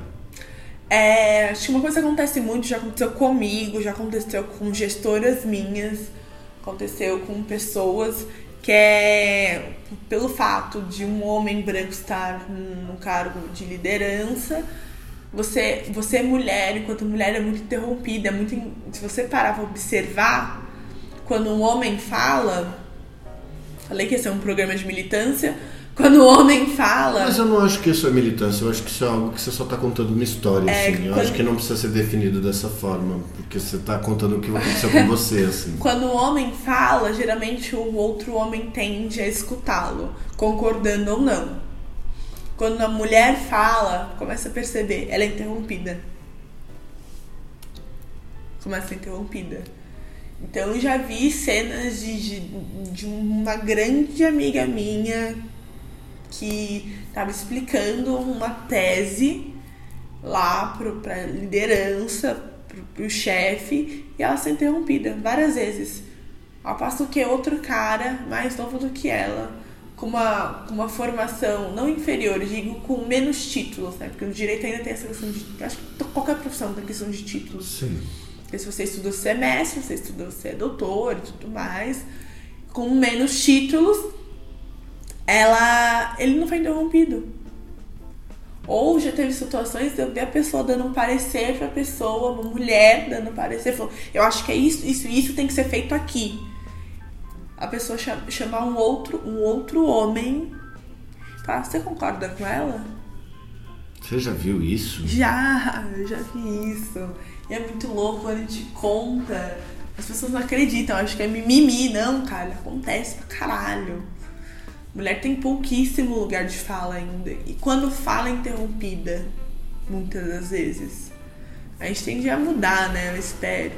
É, acho que uma coisa que acontece muito, já aconteceu comigo, já aconteceu com gestoras minhas, aconteceu com pessoas que é pelo fato de um homem branco estar no cargo de liderança, você, você é mulher, enquanto mulher é muito interrompida, é muito. Se você parar pra observar, quando um homem fala. Falei que esse é um programa de militância. Quando o homem fala. Mas eu não acho que isso é militância, eu acho que isso é algo que você só está contando uma história, é, assim. Eu quando... acho que não precisa ser definido dessa forma, porque você está contando o que aconteceu com você, assim. Quando o homem fala, geralmente o outro homem tende a escutá-lo, concordando ou não. Quando a mulher fala, começa a perceber, ela é interrompida. Começa a ser interrompida. Então eu já vi cenas de, de, de uma grande amiga minha que estava explicando uma tese lá para a liderança, para o chefe, e ela ser interrompida várias vezes. Ao passo que outro cara, mais novo do que ela, com uma, com uma formação não inferior, digo com menos títulos, né? Porque no direito ainda tem essa questão de. Acho que qualquer profissão tem questão de títulos. Sim. Porque se você estuda, você é mestre, você estuda, você é doutor e tudo mais. Com menos títulos, ela, ele não foi interrompido. Ou já teve situações de eu ver a pessoa dando um parecer pra pessoa, uma mulher dando um parecer, falou, eu acho que é isso, isso, isso tem que ser feito aqui a pessoa chamar um outro, um outro homem. Tá? Você concorda com ela? Você já viu isso? Já, eu já vi isso. E é muito louco quando a gente conta. As pessoas não acreditam, acho que é mimimi. Não, cara, acontece pra caralho. Mulher tem pouquíssimo lugar de fala ainda. E quando fala é interrompida, muitas das vezes. A gente tende a mudar, né? Eu espero.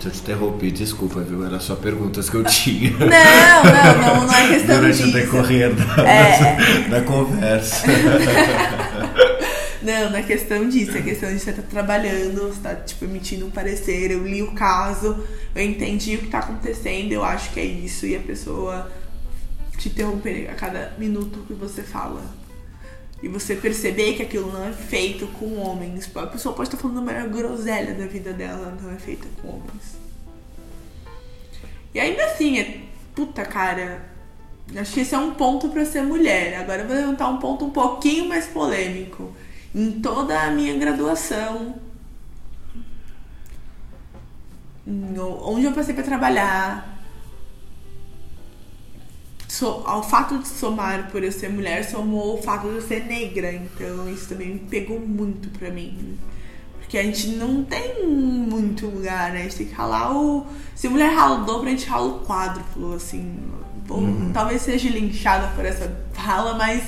Se eu te interrompi, desculpa, viu? Era só perguntas que eu tinha. Não, não, não, não é questão Durante disso. o decorrer da, é. da, conversa. Não, não é questão disso, é questão de você estar tá trabalhando, você tá, tipo, emitindo um parecer, eu li o caso, eu entendi o que está acontecendo, eu acho que é isso, e a pessoa te interromper a cada minuto que você fala. E você perceber que aquilo não é feito com homens. A pessoa pode estar falando a maior groselha da vida dela, não é feita com homens. E ainda assim, é. Puta, cara. Acho que esse é um ponto para ser mulher. Agora eu vou levantar um ponto um pouquinho mais polêmico. Em toda a minha graduação, onde eu passei para trabalhar, so, ao fato de somar por eu ser mulher, somou o fato de eu ser negra. Então isso também me pegou muito pra mim. Porque a gente não tem muito lugar, né? A gente tem que ralar o. Se a mulher rala o dobro, a gente rala o quádruplo, assim. Uhum. Talvez seja linchada por essa fala, mas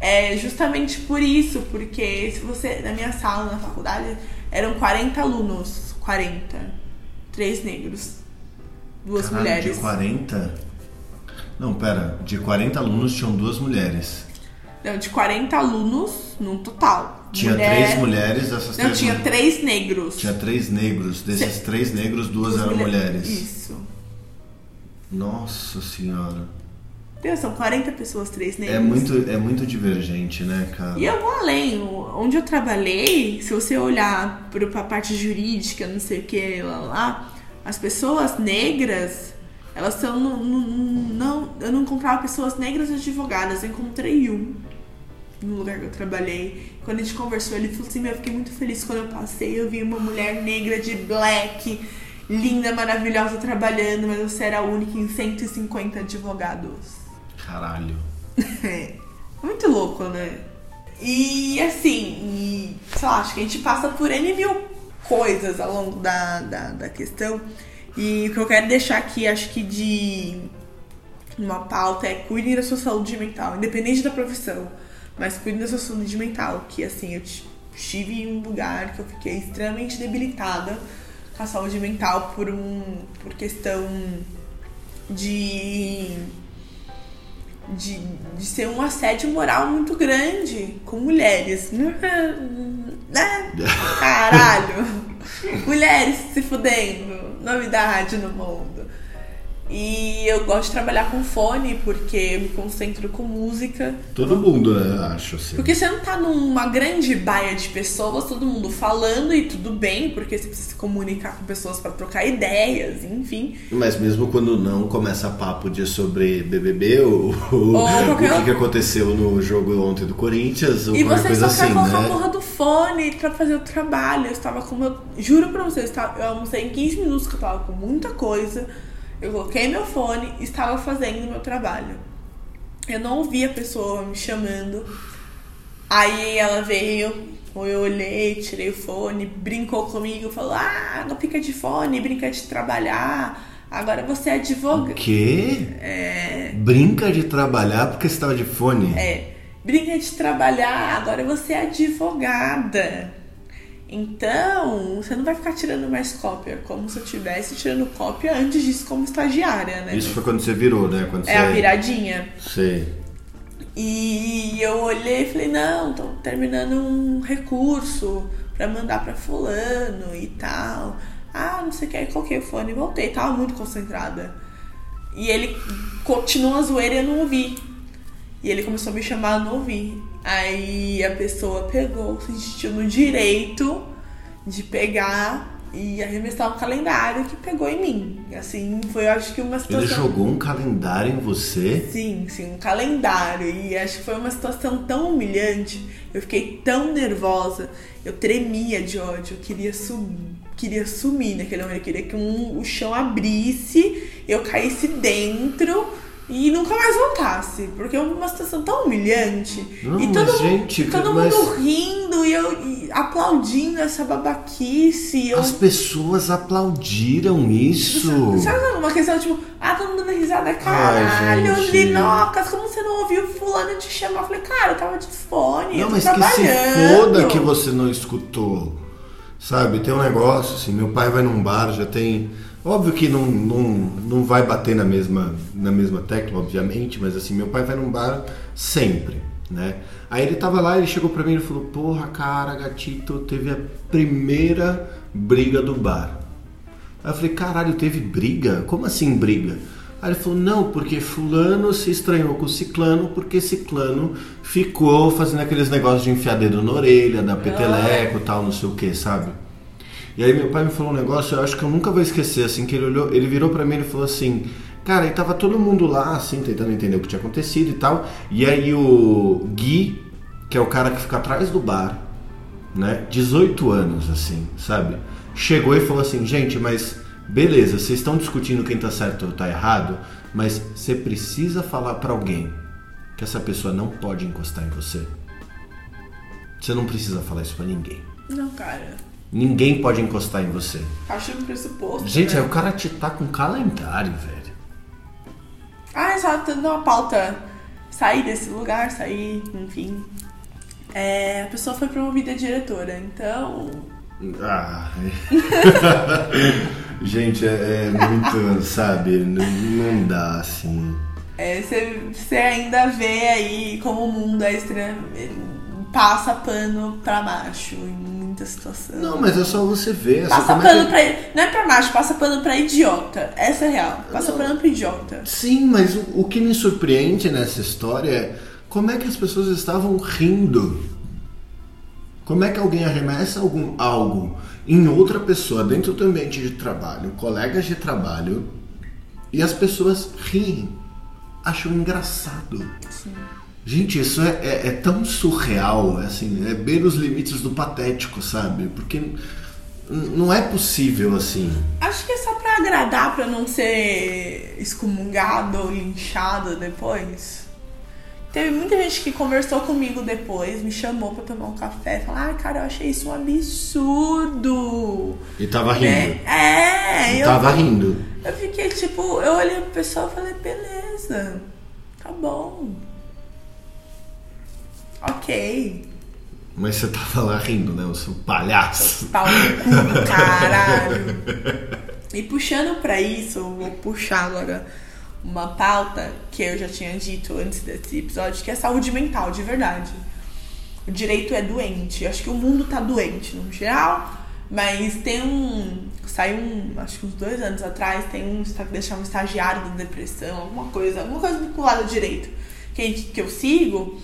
é justamente por isso, porque se você. Na minha sala, na faculdade, eram 40 alunos. 40. Três negros. duas Caralho, mulheres. De 40? Não, pera. De 40 alunos tinham duas mulheres. Não, de 40 alunos no total. Tinha Mulher- três mulheres, essas Não, três tinha mul- três negros. Tinha três negros. Desses Cê- três negros, duas, Duas eram mulher- mulheres. Isso. Nossa senhora. Deus, são 40 pessoas, três negros. É muito, é muito divergente, né, cara? E eu vou além. Onde eu trabalhei, se você olhar para a parte jurídica, não sei o que, lá, lá, as pessoas negras, elas são. Não, não, eu não encontrava pessoas negras advogadas, eu encontrei um no lugar que eu trabalhei. Quando a gente conversou, ele falou assim: "Meu, Eu fiquei muito feliz quando eu passei. Eu vi uma mulher negra de black, linda, maravilhosa, trabalhando, mas você era a única em 150 advogados. Caralho. É. Muito louco, né? E assim, e, sei lá, acho que a gente passa por N mil coisas ao longo da, da, da questão. E o que eu quero deixar aqui, acho que de uma pauta é cuidem da sua saúde mental, independente da profissão, mas cuidem da sua saúde mental, que assim, eu estive em um lugar que eu fiquei extremamente debilitada com a saúde mental por um por questão de de, de ser um assédio moral muito grande com mulheres. Né? Caralho! mulheres se fudendo. Novidade no mundo. E eu gosto de trabalhar com fone porque eu me concentro com música. Todo mundo, né, acho assim. Porque você não tá numa grande baia de pessoas, todo mundo falando e tudo bem, porque você precisa se comunicar com pessoas pra trocar ideias, enfim. Mas mesmo quando não começa papo de sobre BBB ou, ou o que, que aconteceu no jogo ontem do Corinthians ou E qualquer você coisa só quer assim, colocar a né? porra do fone pra fazer o trabalho. Eu estava com meu. Juro pra vocês, eu estava- eu almocei em 15 minutos que eu tava com muita coisa. Eu coloquei meu fone e estava fazendo meu trabalho. Eu não ouvi a pessoa me chamando. Aí ela veio, eu olhei, tirei o fone, brincou comigo, falou: Ah, não fica de fone, brinca de trabalhar. Agora você é O advogado. quê? Brinca de trabalhar porque você tava de fone? É, brinca de trabalhar, agora você é advogada. Então, você não vai ficar tirando mais cópia, como se eu tivesse tirando cópia antes disso como estagiária, né? Isso foi quando você virou, né? Quando É a você... viradinha. Sei. E eu olhei e falei, não, tô terminando um recurso pra mandar pra fulano e tal. Ah, não sei o que, aí coloquei o fone e voltei, tava muito concentrada. E ele continuou a zoeira e eu não ouvi. E ele começou a me chamar, ouvi. Aí a pessoa pegou, se sentiu no direito de pegar e arremessar um calendário que pegou em mim. Assim, foi eu acho que uma situação. Ele jogou um calendário em você? Sim, sim, um calendário. E acho que foi uma situação tão humilhante. Eu fiquei tão nervosa. Eu tremia de ódio. Eu queria, su queria sumir naquele momento. Eu queria que um- o chão abrisse, eu caísse dentro e nunca mais voltasse. Porque é uma situação tão humilhante. Não, e todo, gente, mundo, todo mas- mundo rindo e eu e aplaudindo essa babaquice. Eu... As pessoas aplaudiram isso. Sabe uma questão tipo, ah, todo mundo dando risada, caralho, gente. Linocas, como você não ouviu fulano te chamar? Eu falei, cara, eu tava de fone, eu Não, tô mas que se trabalhando. foda que você não escutou. Sabe, tem um negócio assim, meu pai vai num bar, já tem. Óbvio que não, não, não vai bater na mesma, na mesma tecla, obviamente, mas assim, meu pai vai num bar sempre, né? Aí ele tava lá, ele chegou pra mim e falou, porra, cara, gatito, teve a primeira briga do bar. Aí eu falei, caralho, teve briga? Como assim briga? Aí ele falou, não, porque fulano se estranhou com ciclano, porque ciclano ficou fazendo aqueles negócios de enfiar dedo na orelha, dar peteleco e tal, não sei o que, sabe? E aí meu pai me falou um negócio, eu acho que eu nunca vou esquecer, assim, que ele olhou, ele virou pra mim e falou assim, cara, e tava todo mundo lá, assim, tentando entender o que tinha acontecido e tal, e aí o Gui, que é o cara que fica atrás do bar, né, 18 anos, assim, sabe? Chegou e falou assim, gente, mas beleza, vocês estão discutindo quem tá certo ou tá errado, mas você precisa falar pra alguém que essa pessoa não pode encostar em você. Você não precisa falar isso pra ninguém. Não, cara, Ninguém pode encostar em você. acho um pressuposto. Gente, né? aí o cara te tá com calendário, velho. Ah, só dando uma pauta. Sair desse lugar, sair, enfim. É, a pessoa foi promovida a diretora, então. Ah. Gente, é, é muito, sabe? Não, não dá assim. É, você ainda vê aí como o mundo é extremo, passa pano pra macho em muita situação. Não, mas é só você ver. Passa assim, como pano é que... pra. Não é pra macho, passa pano pra idiota. Essa é real. Passa Não. pano pra idiota. Sim, mas o, o que me surpreende nessa história é como é que as pessoas estavam rindo. Como é que alguém arremessa algum, algo em outra pessoa dentro do ambiente de trabalho, colegas de trabalho, e as pessoas riem, acham engraçado. Gente, isso é, é- é tão surreal, é assim, é bem nos limites do patético, sabe? Porque não é possível assim. Acho que é só pra agradar, pra não ser excomungado ou linchado depois. Teve muita gente que conversou comigo depois, me chamou pra tomar um café, falou: ai, cara, eu achei isso um absurdo. E tava É, rindo. é E eu, tava rindo. eu fiquei tipo, eu olhei pro pessoal e falei: beleza, tá bom. Ok. Mas você tava lá rindo, né? O seu palhaço. Pau no cu do caralho. E puxando pra isso, eu vou puxar agora uma pauta que eu já tinha dito antes desse episódio, que é saúde mental, de verdade. O direito é doente. Acho que o mundo tá doente, no geral. Mas tem um. Saiu um. Acho que uns dois anos atrás, tem um. Deixar um estagiário da depressão, alguma coisa. Alguma coisa vinculada ao direito. Que, que eu sigo.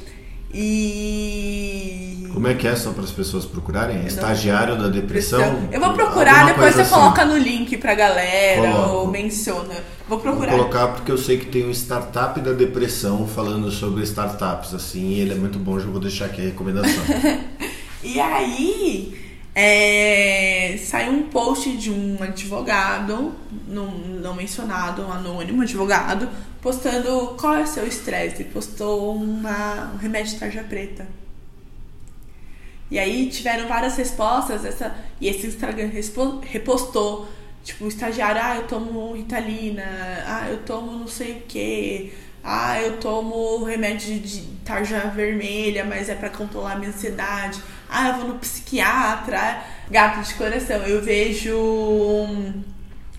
E. Como é que é só para as pessoas procurarem? Estagiário da depressão? Eu vou procurar, depois você assim. coloca no link pra galera Coloco. ou menciona. Vou Vou procurar. colocar porque eu sei que tem um startup da depressão falando sobre startups, assim, e ele é muito bom, já vou deixar aqui a recomendação. E aí, é, saiu um post de um advogado, não, não mencionado, um anônimo advogado, postando qual é o seu estresse. Postou uma, um remédio de tarja preta. E aí tiveram várias respostas, essa, e esse Instagram repostou, tipo, o estagiário, ah, eu tomo Ritalina, ah, eu tomo não sei o que, ah, eu tomo remédio de tarja vermelha, mas é pra controlar a minha ansiedade, ah, eu vou no psiquiatra, gato de coração, eu vejo hum,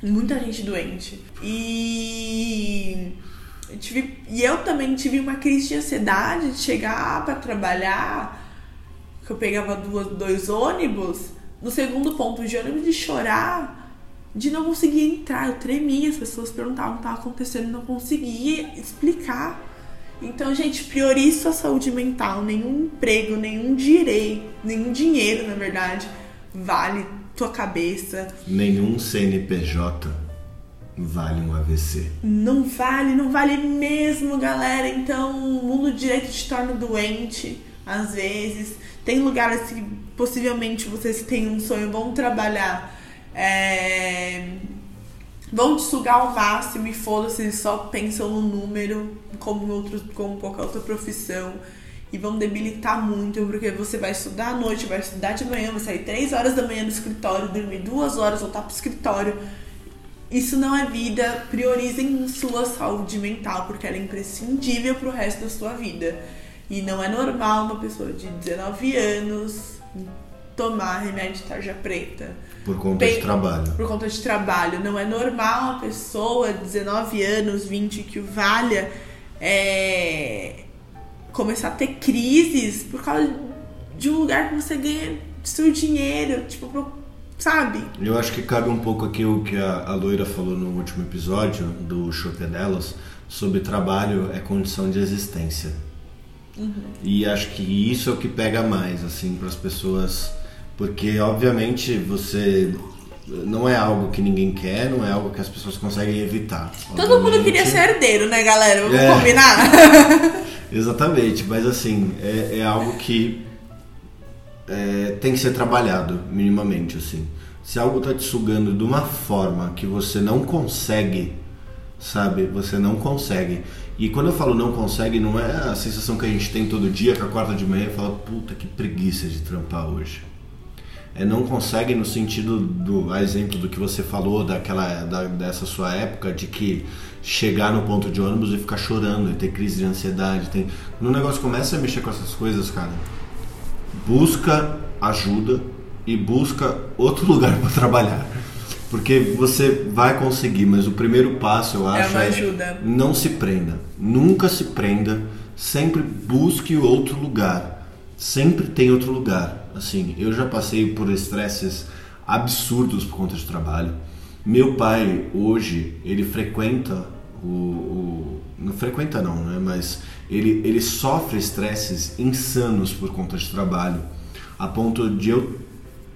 muita gente doente. E eu tive, e eu também tive uma crise de ansiedade de chegar pra trabalhar que eu pegava duas, dois ônibus, no segundo ponto de ônibus de chorar, de não conseguir entrar. Eu tremia, as pessoas perguntavam o que estava acontecendo, não conseguia explicar. Então, gente, priorize sua saúde mental. Nenhum emprego, nenhum direito, nenhum dinheiro, na verdade, vale tua cabeça. Nenhum CNPJ vale um AVC. Não vale, não vale mesmo, galera. Então, o mundo do direito te torna doente, às vezes. Tem lugares que possivelmente vocês têm um sonho, vão trabalhar, é, vão te sugar ao máximo e foda-se, só pensam no número, como, em outros, como qualquer outra profissão. E vão debilitar muito, porque você vai estudar à noite, vai estudar de manhã, vai sair 3 horas da manhã do escritório, dormir 2 horas, voltar pro escritório. Isso não é vida. Priorizem sua saúde mental, porque ela é imprescindível pro resto da sua vida. E não é normal uma pessoa de 19 anos tomar remédio de tarja preta Por conta Bem- de trabalho. por conta de trabalho. Não é normal uma pessoa de 19 anos, 20 que o valha, é, começar a ter crises por causa de um lugar que você ganha seu dinheiro, tipo, sabe? Eu acho que cabe um pouco aqui o que a, a Loira falou no último episódio do Chope Delas sobre trabalho é condição de existência. E acho que isso é o que pega mais, assim, para as pessoas. Porque, obviamente, você. Não é algo que ninguém quer, não é algo que as pessoas conseguem evitar. Todo mundo Obviamente- queria ser herdeiro, né, galera? Vamos É. combinar? Exatamente, mas assim, é, é algo que é, tem que ser trabalhado minimamente, assim. Se algo tá te sugando de uma forma que você não consegue, sabe? Você não consegue. E quando eu falo não consegue, não é a sensação que a gente tem todo dia, que acorda de manhã e fala, puta que preguiça de trampar hoje. É não consegue no sentido do exemplo do que você falou daquela da- dessa sua época de que chegar no ponto de ônibus e ficar chorando e ter crise de ansiedade tem quando o negócio começa a mexer com essas coisas cara busca ajuda e busca outro lugar para trabalhar Porque você vai conseguir, mas o primeiro passo, eu É acho, uma ajuda. não se prenda. Nunca se prenda. Sempre busque outro lugar. Sempre tem outro lugar. Assim, eu já passei por estresses absurdos por conta de trabalho. Meu pai, hoje, ele frequenta o. o- não frequenta, não, né? Mas ele, ele sofre estresses insanos por conta de trabalho. A ponto de eu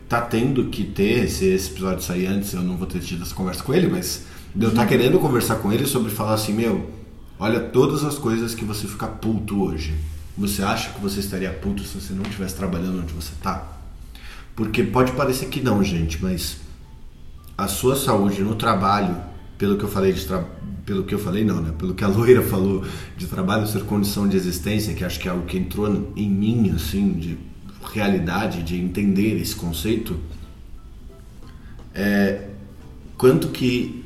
tá tendo que ter, se esse episódio sair antes, eu não vou ter tido essa conversa com ele, mas eu tá querendo conversar com ele sobre falar assim, meu, olha todas as coisas que você fica puto hoje. Você acha que você estaria puto se você não estivesse trabalhando onde você tá? Porque pode parecer que não, gente, mas a sua saúde no trabalho, pelo que eu falei de tra... pelo que eu falei não, né? Pelo que a loira falou de trabalho ser condição de existência, que acho que é algo que entrou em mim assim de realidade, de entender esse conceito, é quanto que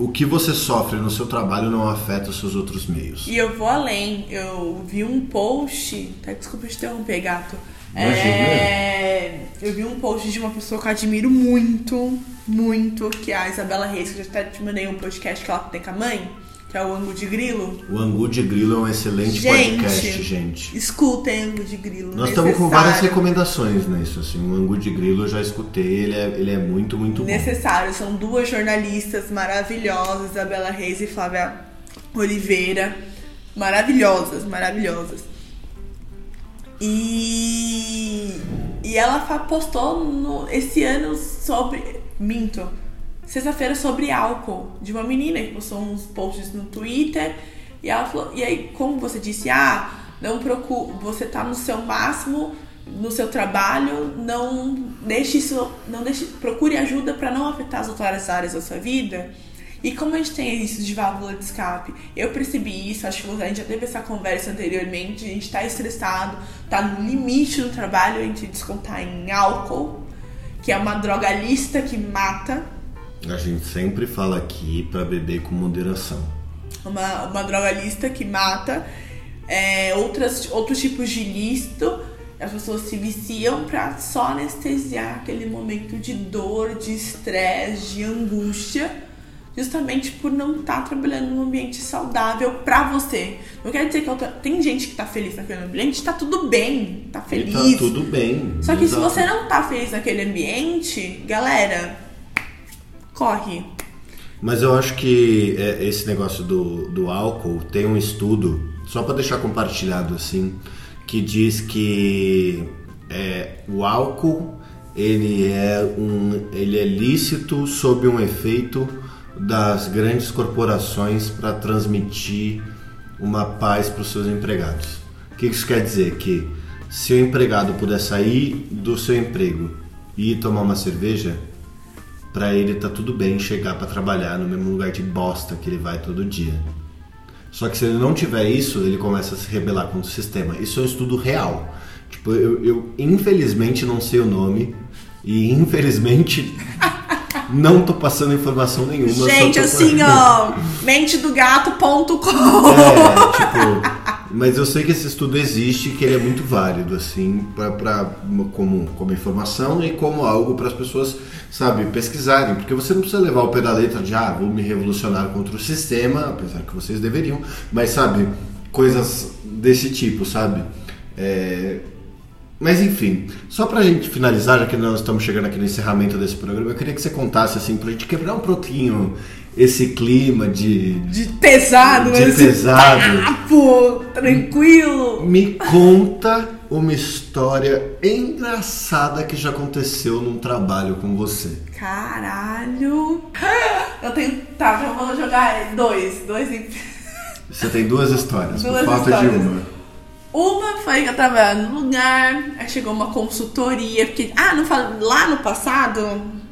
o que você sofre no seu trabalho não afeta os seus outros meios. E eu vou além. Eu vi um post. Tá, desculpa te interromper, gato. É, eu vi um post de uma pessoa que eu admiro muito, muito, que é a Isabela Reis, que eu já até te mandei um podcast que ela tem com a mãe, que é o Ango de Grilo. O Angu de Grilo é um excelente Gente, podcast, gente. Escutem Ango de Grilo. Nós estamos com várias necessário. recomendações nisso, assim, o Angu de Grilo eu já escutei, ele é, ele é muito, muito bom. Necessário. São duas jornalistas maravilhosas, Isabela Reis e Flávia Oliveira. Maravilhosas, maravilhosas. E, e ela postou no- esse ano sobre. Minto. Sexta-feira sobre álcool. De uma menina que postou uns posts no Twitter. E ela falou. E aí, como você disse, ah, não procure. Você tá no seu máximo no seu trabalho, não deixe isso. Não deixe. Procure ajuda para não afetar as outras áreas da sua vida. E como a gente tem isso de válvula de escape, eu percebi isso, acho que a gente já teve essa conversa anteriormente, a gente tá estressado, tá no limite no trabalho, a gente descontar em álcool, que é uma droga lista que mata, A gente sempre fala aqui pra beber com moderação. uma, uma droga lista que mata, é, outras, outros tipos de listo, as pessoas se viciam pra só anestesiar aquele momento de dor, de estresse, de angústia, justamente por não estar trabalhando num ambiente saudável pra você. Não quer dizer que outra... tem gente que tá feliz naquele ambiente, tá tudo bem, tá E feliz. tá tudo bem. Só que exato. se você não tá feliz naquele ambiente, galera, corre. Mas eu acho que é, esse negócio do, do álcool tem um estudo, só para deixar compartilhado assim, que diz que é, o álcool ele é, um, ele é lícito sob um efeito das grandes corporações para transmitir uma paz para os seus empregados. O que isso quer dizer? Que se o empregado puder sair do seu emprego e tomar uma cerveja, Pra ele tá tudo bem chegar pra trabalhar no mesmo lugar de bosta que ele vai todo dia. Só que se ele não tiver isso, ele começa a se rebelar contra o sistema. Isso é um estudo real. Tipo, eu, eu infelizmente não sei o nome e infelizmente não tô passando informação nenhuma. Gente, assim, ó, mentedogato.com. É, tipo, mas eu sei que esse estudo existe e que ele é muito válido, assim, pra, pra, como, como informação e como algo para as pessoas, sabe, pesquisarem. Porque você não precisa levar o pé da letra de, ah, vou me revolucionar contra o sistema, apesar que vocês deveriam, mas, sabe, coisas desse tipo, sabe? É, mas enfim, só pra gente finalizar, já que nós estamos chegando aqui no encerramento desse programa, eu queria que você contasse, assim, pra gente quebrar um pouquinho esse clima de De pesado, De pesado. papo tranquilo. Me conta uma história engraçada que já aconteceu num trabalho com você. Caralho. Eu tenho. Tá, eu vou jogar dois. Dois em. Você tem duas histórias, por Duas falta histórias. de uma. Uma foi que eu trabalhava no lugar, aí chegou uma consultoria, porque. Ah, não falo, lá no passado,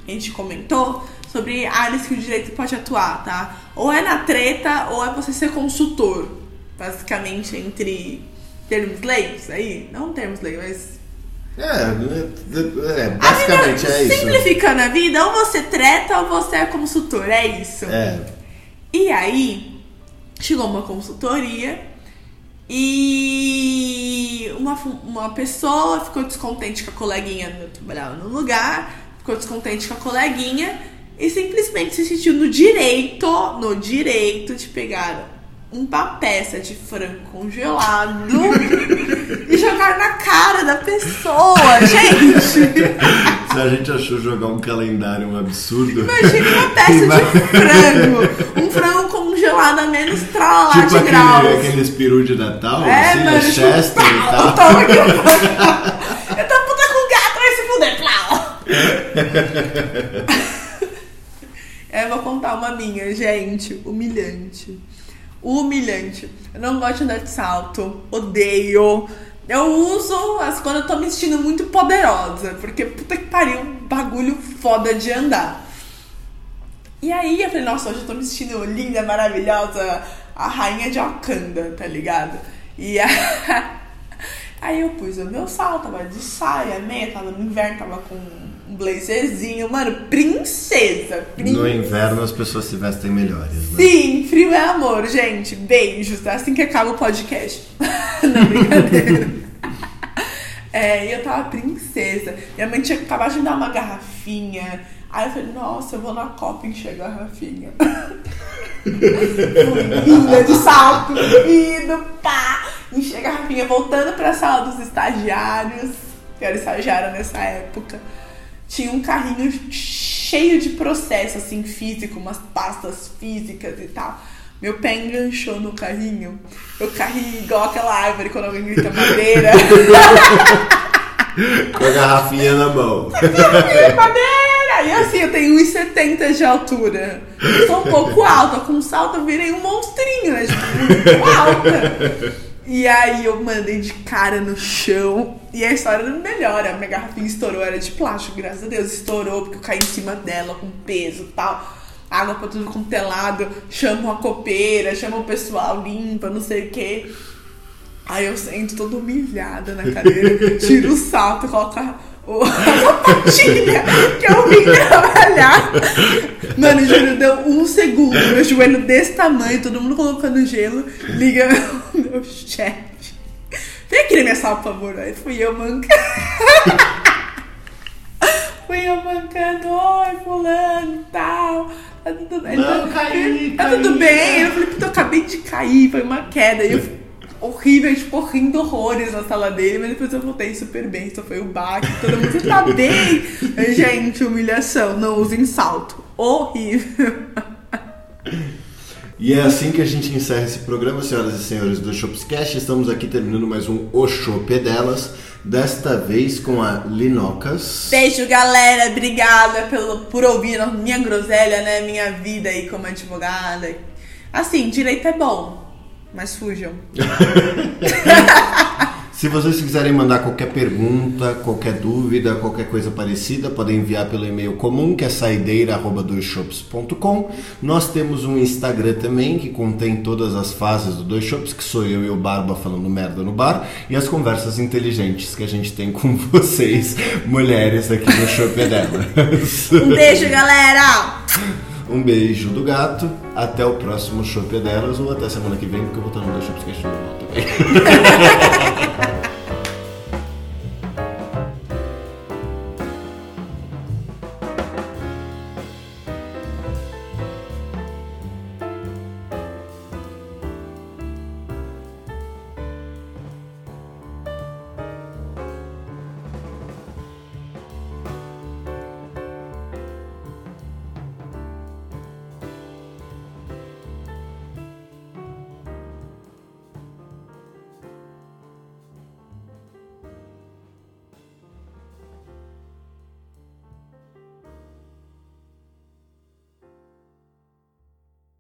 a gente comentou sobre áreas que o direito pode atuar, tá? Ou é na treta, ou é você ser consultor. Basicamente, entre termos leigos aí. Não termos leigos, mas É, é, é, basicamente A vida, é isso. Simplificando a vida, ou você treta ou você é consultor, é isso. É, E aí, chegou uma consultoria e uma, uma pessoa ficou descontente com a coleguinha, eu trabalhava no lugar, ficou descontente com a coleguinha e simplesmente se sentiu no direito, no direito de pegar uma peça de frango congelado e jogar na cara da pessoa, gente. Se a gente achou jogar um calendário um absurdo. Imagina uma peça de frango. Um frango congelado a menos tralá tipo de aquele, graus. aqueles peru de Natal, É, assim, mano, a Chester tipo, e tal. toma aqui, Eu tô puta com gato, vai se fuder, plau. É, eu vou contar uma minha, gente. Humilhante. Humilhante. Eu não gosto de andar de salto. Odeio. Eu uso as quando eu tô me sentindo muito poderosa. Porque puta que pariu, bagulho foda de andar. E aí eu falei, nossa, hoje eu tô me sentindo linda, maravilhosa, a rainha de Wakanda, tá ligado? E a- aí eu pus o meu salto, tava de saia, meia, tava no inverno, tava com um blazerzinho, mano, princesa, princesa. No inverno as pessoas se vestem melhores, né? Sim, frio é amor, gente. Beijos, tá? Assim que acaba o podcast. Não, brincadeira. É, e eu tava princesa. Minha mãe tinha acabado de me dar uma garrafinha. Aí eu falei, nossa, eu vou na Copa encher a garrafinha. Linda de salto, indo, pá! Encher a garrafinha, voltando pra sala dos estagiários. Que era estagiária nessa época. Tinha um carrinho cheio de processo, assim, físico, umas pastas físicas e tal. Meu pé enganchou no carrinho. Eu caí igual aquela árvore quando alguém grita madeira. Com a garrafinha na mão. madeira! E assim, eu tenho 1,70 de altura. Eu sou um pouco alta. Com salto eu virei um monstrinho, né? Tipo, muito alta. E aí eu mandei de cara no chão. E a história não melhora. Minha garrafinha estourou, era de plástico, graças a Deus. Estourou porque eu caí em cima dela com peso e tal. Água pra tudo quanto é lado. Chamo a copeira, chamo o pessoal, limpa, não sei o quê. Aí eu sento toda humilhada na cadeira, tiro o salto, coloco a, o- a sapatilha que eu vim trabalhar. Mano, juro, deu um segundo, meu joelho desse tamanho, todo mundo colocando gelo, liga o meu chefe. Vem aqui na minha sala, por favor. Aí fui eu mancando. fui eu mancando, oi, fulano e tal. Tá tudo bem? Não, tá, caí, tá caí. tudo bem? Eu falei, puta, eu acabei de cair, foi uma queda. E eu horrível, tipo, rindo horrores na sala dele, mas depois eu voltei super bem, só foi o baque, todo mundo, tá bem? Gente, humilhação, não usem salto. Horrível. E é assim que a gente encerra esse programa, senhoras e senhores do Shopscast. Estamos aqui terminando mais um O Shop é Delas. Desta vez com a Linocas. Beijo, galera. Obrigada pelo, por ouvir a minha groselha, né? Minha vida aí como advogada. Assim, direito é bom, mas fujam. Se vocês quiserem mandar qualquer pergunta, qualquer dúvida, qualquer coisa parecida, podem enviar pelo e-mail comum, que é saideira.doisshops.com. Nós temos um Instagram também, que contém todas as fases do Dois Shops, que sou eu e o Barba falando merda no bar, e as conversas inteligentes que a gente tem com vocês, mulheres aqui no Shop é Delas. Um beijo, galera! Um beijo do gato, até o próximo Shop é Delas, ou até semana que vem, porque eu vou estar no Dois Shops que a gente não volta.